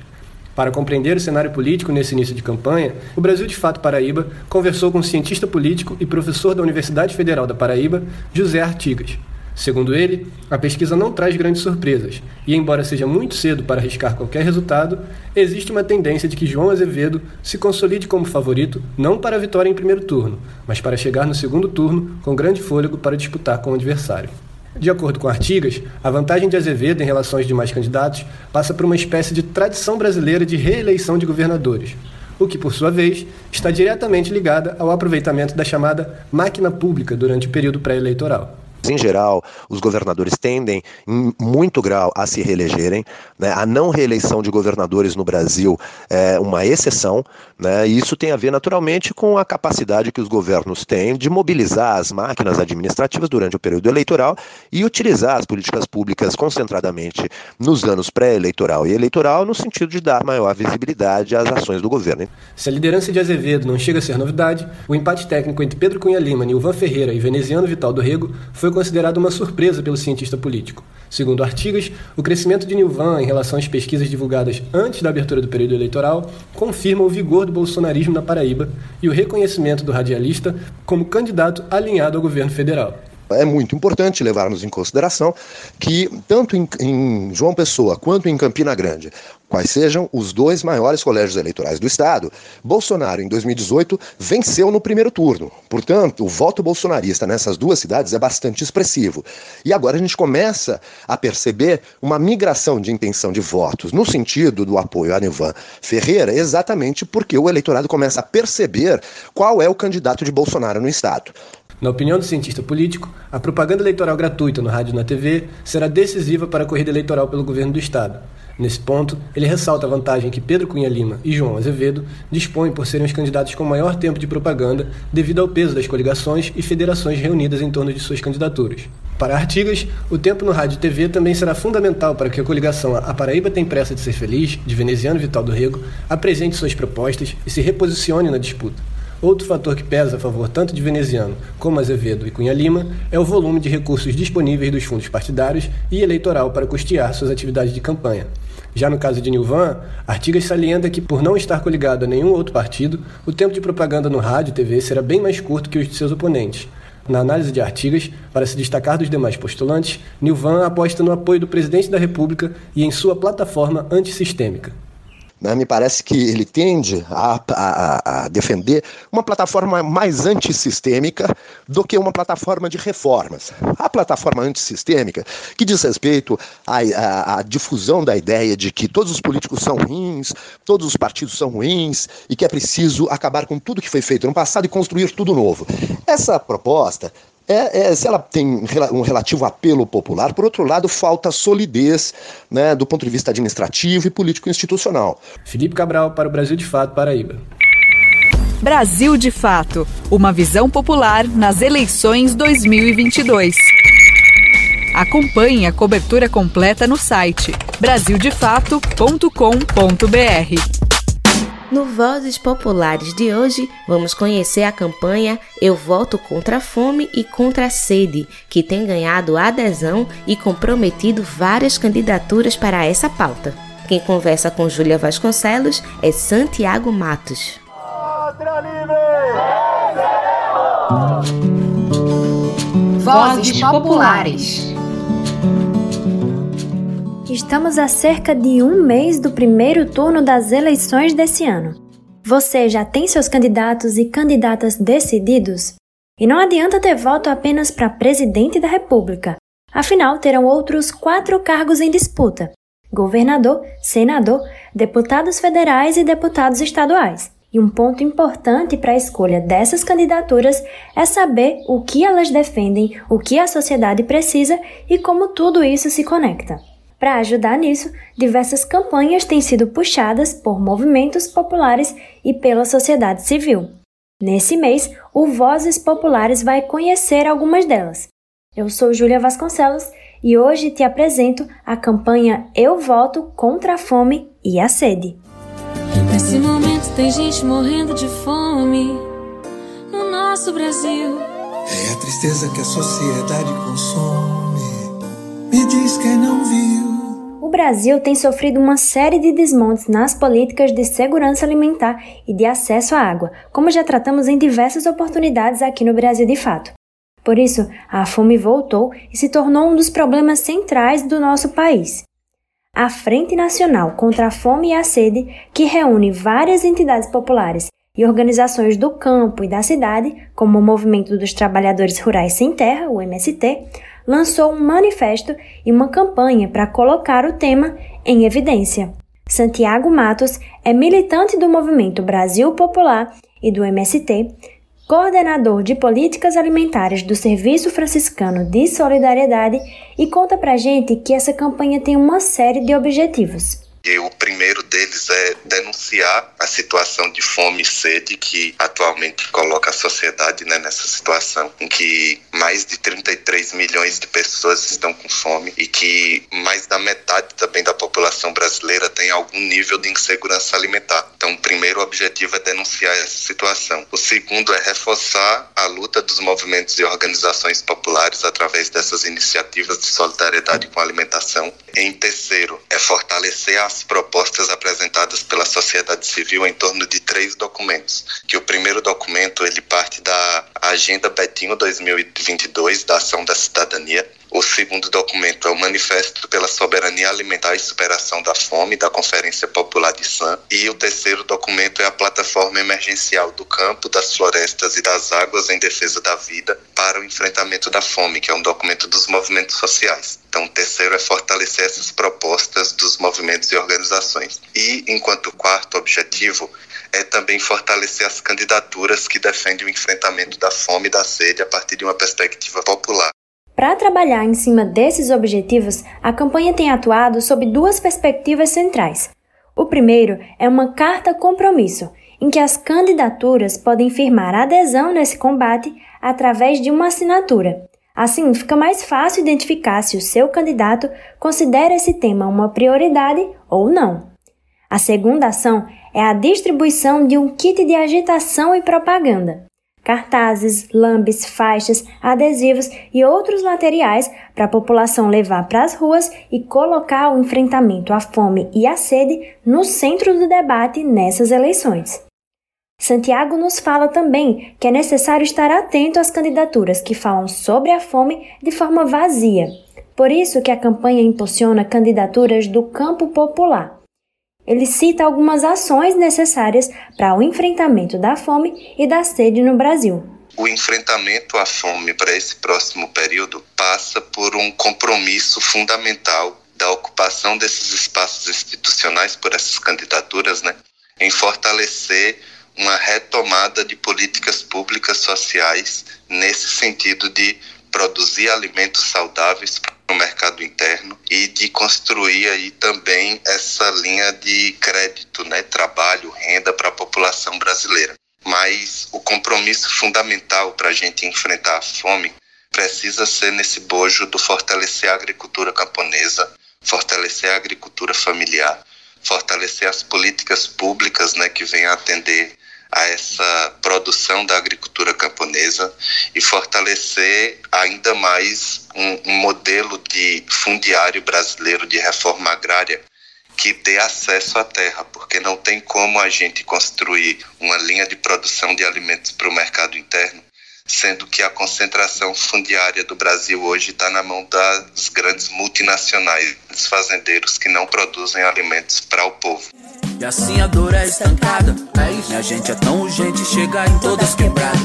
Para compreender o cenário político nesse início de campanha, o Brasil de Fato Paraíba conversou com o cientista político e professor da Universidade Federal da Paraíba, José Artigas. Segundo ele, a pesquisa não traz grandes surpresas, e embora seja muito cedo para arriscar qualquer resultado, existe uma tendência de que João Azevedo se consolide como favorito não para a vitória em primeiro turno, mas para chegar no segundo turno com grande fôlego para disputar com o adversário. De acordo com Artigas, a vantagem de Azevedo em relação aos demais candidatos passa por uma espécie de tradição brasileira de reeleição de governadores, o que, por sua vez, está diretamente ligada ao aproveitamento da chamada máquina pública durante o período pré-eleitoral. Em geral, os governadores tendem, em muito grau, a se reelegerem. Né? A não reeleição de governadores no Brasil é uma exceção, né? e isso tem a ver, naturalmente, com a capacidade que os governos têm de mobilizar as máquinas administrativas durante o período eleitoral e utilizar as políticas públicas concentradamente nos anos pré-eleitoral e eleitoral, no sentido de dar maior visibilidade às ações do governo. Se a liderança de Azevedo não chega a ser novidade, o empate técnico entre Pedro Cunha Lima, Nilvan Ferreira e Veneziano Vital do Rego foi considerado uma surpresa pelo cientista político. Segundo Artigas, o crescimento de Nilvan em relação às pesquisas divulgadas antes da abertura do período eleitoral confirma o vigor do bolsonarismo na Paraíba e o reconhecimento do radialista como candidato alinhado ao governo federal. É muito importante levarmos em consideração que, tanto em, em, João Pessoa quanto em Campina Grande, quais sejam os dois maiores colégios eleitorais do Estado, Bolsonaro, em 2018, venceu no primeiro turno. Portanto, o voto bolsonarista nessas duas cidades é bastante expressivo. E agora a gente começa a perceber uma migração de intenção de votos, no sentido do apoio a Nivan Ferreira, exatamente porque o eleitorado começa a perceber qual é o candidato de Bolsonaro no Estado. Na opinião do cientista político, a propaganda eleitoral gratuita no rádio e na TV será decisiva para a corrida eleitoral pelo governo do Estado. Nesse ponto, ele ressalta a vantagem que Pedro Cunha Lima e João Azevedo dispõem por serem os candidatos com maior tempo de propaganda devido ao peso das coligações e federações reunidas em torno de suas candidaturas. Para Artigas, o tempo no rádio e TV também será fundamental para que a coligação A Paraíba Tem Pressa de Ser Feliz, de Veneziano Vital do Rego, apresente suas propostas e se reposicione na disputa. Outro fator que pesa a favor tanto de Veneziano como Azevedo e Cunha Lima é o volume de recursos disponíveis dos fundos partidários e eleitoral para custear suas atividades de campanha. Já no caso de Nilvan, Artigas salienta que, por não estar coligado a nenhum outro partido, o tempo de propaganda no rádio e TV será bem mais curto que os de seus oponentes. Na análise de Artigas, para se destacar dos demais postulantes, Nilvan aposta no apoio do presidente da República e em sua plataforma antissistêmica. Né, me parece que ele tende a, a, a, defender uma plataforma mais antissistêmica do que uma plataforma de reformas. A plataforma antissistêmica, que diz respeito à, à difusão da ideia de que todos os políticos são ruins, todos os partidos são ruins e que é preciso acabar com tudo que foi feito no passado e construir tudo novo. Essa proposta é, é, se ela tem um relativo apelo popular, por outro lado, falta solidez né, do ponto de vista administrativo e político-institucional. Felipe Cabral, para o Brasil de Fato, Paraíba. Brasil de Fato Uma visão popular nas eleições 2022. Acompanhe a cobertura completa no site brasildefato.com.br. No Vozes Populares de hoje, vamos conhecer a campanha Eu Voto contra a Fome e contra a Sede, que tem ganhado adesão e comprometido várias candidaturas para essa pauta. Quem conversa com Júlia Vasconcelos é Santiago Matos. Vozes Populares. Estamos a cerca de um mês do primeiro turno das eleições desse ano. Você já tem seus candidatos e candidatas decididos? E não adianta ter voto apenas para presidente da República. Afinal, terão outros quatro cargos em disputa: governador, senador, deputados federais e deputados estaduais. E um ponto importante para a escolha dessas candidaturas é saber o que elas defendem, o que a sociedade precisa e como tudo isso se conecta. Para ajudar nisso, diversas campanhas têm sido puxadas por movimentos populares e pela sociedade civil. Nesse mês, o Vozes Populares vai conhecer algumas delas. Eu sou Júlia Vasconcelos e hoje te apresento a campanha Eu Voto contra a Fome e a Sede. Nesse momento tem gente morrendo de fome no nosso Brasil. É a tristeza que a sociedade consome. Diz quem não viu. O Brasil tem sofrido uma série de desmontes nas políticas de segurança alimentar e de acesso à água, como já tratamos em diversas oportunidades aqui no Brasil de fato. Por isso, a fome voltou e se tornou um dos problemas centrais do nosso país. A Frente Nacional contra a Fome e a Sede, que reúne várias entidades populares e organizações do campo e da cidade, como o Movimento dos Trabalhadores Rurais Sem Terra, o MST, lançou um manifesto e uma campanha para colocar o tema em evidência. Santiago Matos é militante do movimento Brasil Popular e do MST, coordenador de políticas alimentares do Serviço Franciscano de Solidariedade e conta pra gente que essa campanha tem uma série de objetivos. E o primeiro deles é denunciar a situação de fome e sede que atualmente coloca a sociedade né, nessa situação em que mais de 33 milhões de pessoas estão com fome e que mais da metade também da população brasileira tem algum nível de insegurança alimentar. Então, o primeiro objetivo é denunciar essa situação. O segundo é reforçar a luta dos movimentos e organizações populares através dessas iniciativas de solidariedade com a alimentação. Em terceiro, é fortalecer a as propostas apresentadas pela sociedade civil em torno de três documentos. Que o primeiro documento ele parte da Agenda Betinho 2022 da Ação da Cidadania, o segundo documento é o Manifesto pela Soberania Alimentar e Superação da Fome, da Conferência Popular de Sam. E o terceiro documento é a Plataforma Emergencial do Campo, das Florestas e das Águas em Defesa da Vida para o Enfrentamento da Fome, que é um documento dos movimentos sociais. Então, o terceiro é fortalecer essas propostas dos movimentos e organizações. E, enquanto quarto objetivo, é também fortalecer as candidaturas que defendem o enfrentamento da fome e da sede a partir de uma perspectiva popular. Para trabalhar em cima desses objetivos, a campanha tem atuado sob duas perspectivas centrais. O primeiro é uma carta compromisso, em que as candidaturas podem firmar adesão nesse combate através de uma assinatura. Assim, fica mais fácil identificar se o seu candidato considera esse tema uma prioridade ou não. A segunda ação é a distribuição de um kit de agitação e propaganda cartazes, lambes, faixas, adesivos e outros materiais para a população levar para as ruas e colocar o enfrentamento à fome e à sede no centro do debate nessas eleições. Santiago nos fala também que é necessário estar atento às candidaturas que falam sobre a fome de forma vazia. Por isso que a campanha impulsiona candidaturas do campo popular. Ele cita algumas ações necessárias para o enfrentamento da fome e da sede no Brasil. O enfrentamento à fome para esse próximo período passa por um compromisso fundamental da ocupação desses espaços institucionais por essas candidaturas, né, em fortalecer uma retomada de políticas públicas sociais nesse sentido de produzir alimentos saudáveis para o mercado interno e de construir aí também essa linha de crédito, né, trabalho, renda para a população brasileira. Mas o compromisso fundamental para a gente enfrentar a fome precisa ser nesse bojo do fortalecer a agricultura camponesa, fortalecer a agricultura familiar, fortalecer as políticas públicas né, que venham atender a essa produção da agricultura camponesa e fortalecer ainda mais um, um modelo de fundiário brasileiro de reforma agrária que dê acesso à terra, porque não tem como a gente construir uma linha de produção de alimentos para o mercado interno sendo que a concentração fundiária do Brasil hoje está na mão das grandes multinacionais, dos fazendeiros que não produzem alimentos para o povo. E assim a dor é estancada. É isso. E a gente é tão urgente chegar em todas quebradas.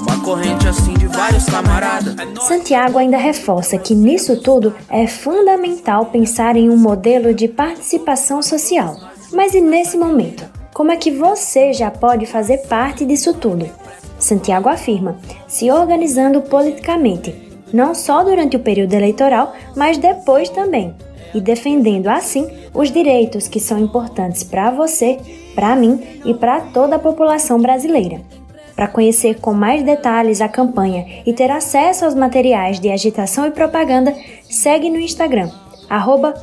Uma corrente assim de vários camaradas. Santiago ainda reforça que nisso tudo é fundamental pensar em um modelo de participação social. Mas e nesse momento? Como é que você já pode fazer parte disso tudo? Santiago afirma, se organizando politicamente, não só durante o período eleitoral, mas depois também, e defendendo assim os direitos que são importantes para você, para mim e para toda a população brasileira. Para conhecer com mais detalhes a campanha e ter acesso aos materiais de agitação e propaganda, segue no Instagram, arroba.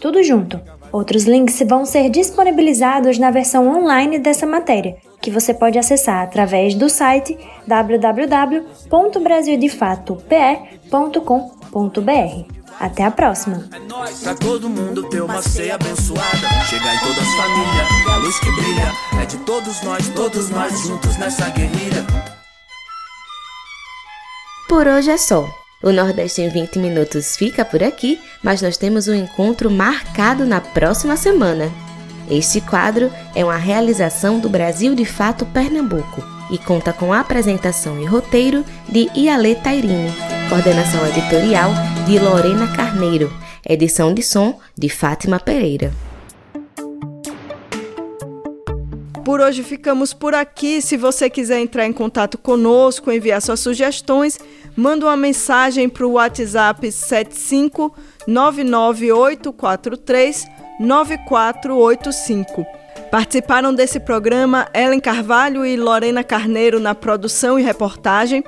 Tudo junto. Outros links vão ser disponibilizados na versão online dessa matéria, que você pode acessar através do site www.brasildefatope.com.br. Até a próxima! Pra todo mundo ter uma ceia abençoada Chegar em todas as famílias, a luz que brilha É de todos nós, todos nós juntos nessa guerrilha Por hoje é só. O Nordeste em 20 Minutos fica por aqui, mas nós temos um encontro marcado na próxima semana. Este quadro é uma realização do Brasil de Fato Pernambuco e conta com a apresentação e roteiro de Iale Tairini, coordenação editorial de Lorena Carneiro, edição de som de Fátima Pereira. Por hoje ficamos por aqui. Se você quiser entrar em contato conosco, enviar suas sugestões, manda uma mensagem para o WhatsApp 75 99843 9485. Participaram desse programa Ellen Carvalho e Lorena Carneiro na produção e reportagem,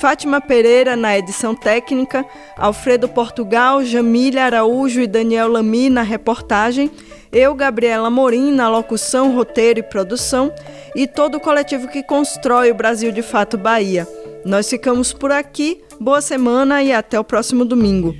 Fátima Pereira na edição técnica, Alfredo Portugal, Jamília Araújo e Daniel Lamy na reportagem, eu, Gabriela Morim, na locução, roteiro e produção, e todo o coletivo que constrói o Brasil de Fato Bahia. Nós ficamos por aqui, boa semana e até o próximo domingo.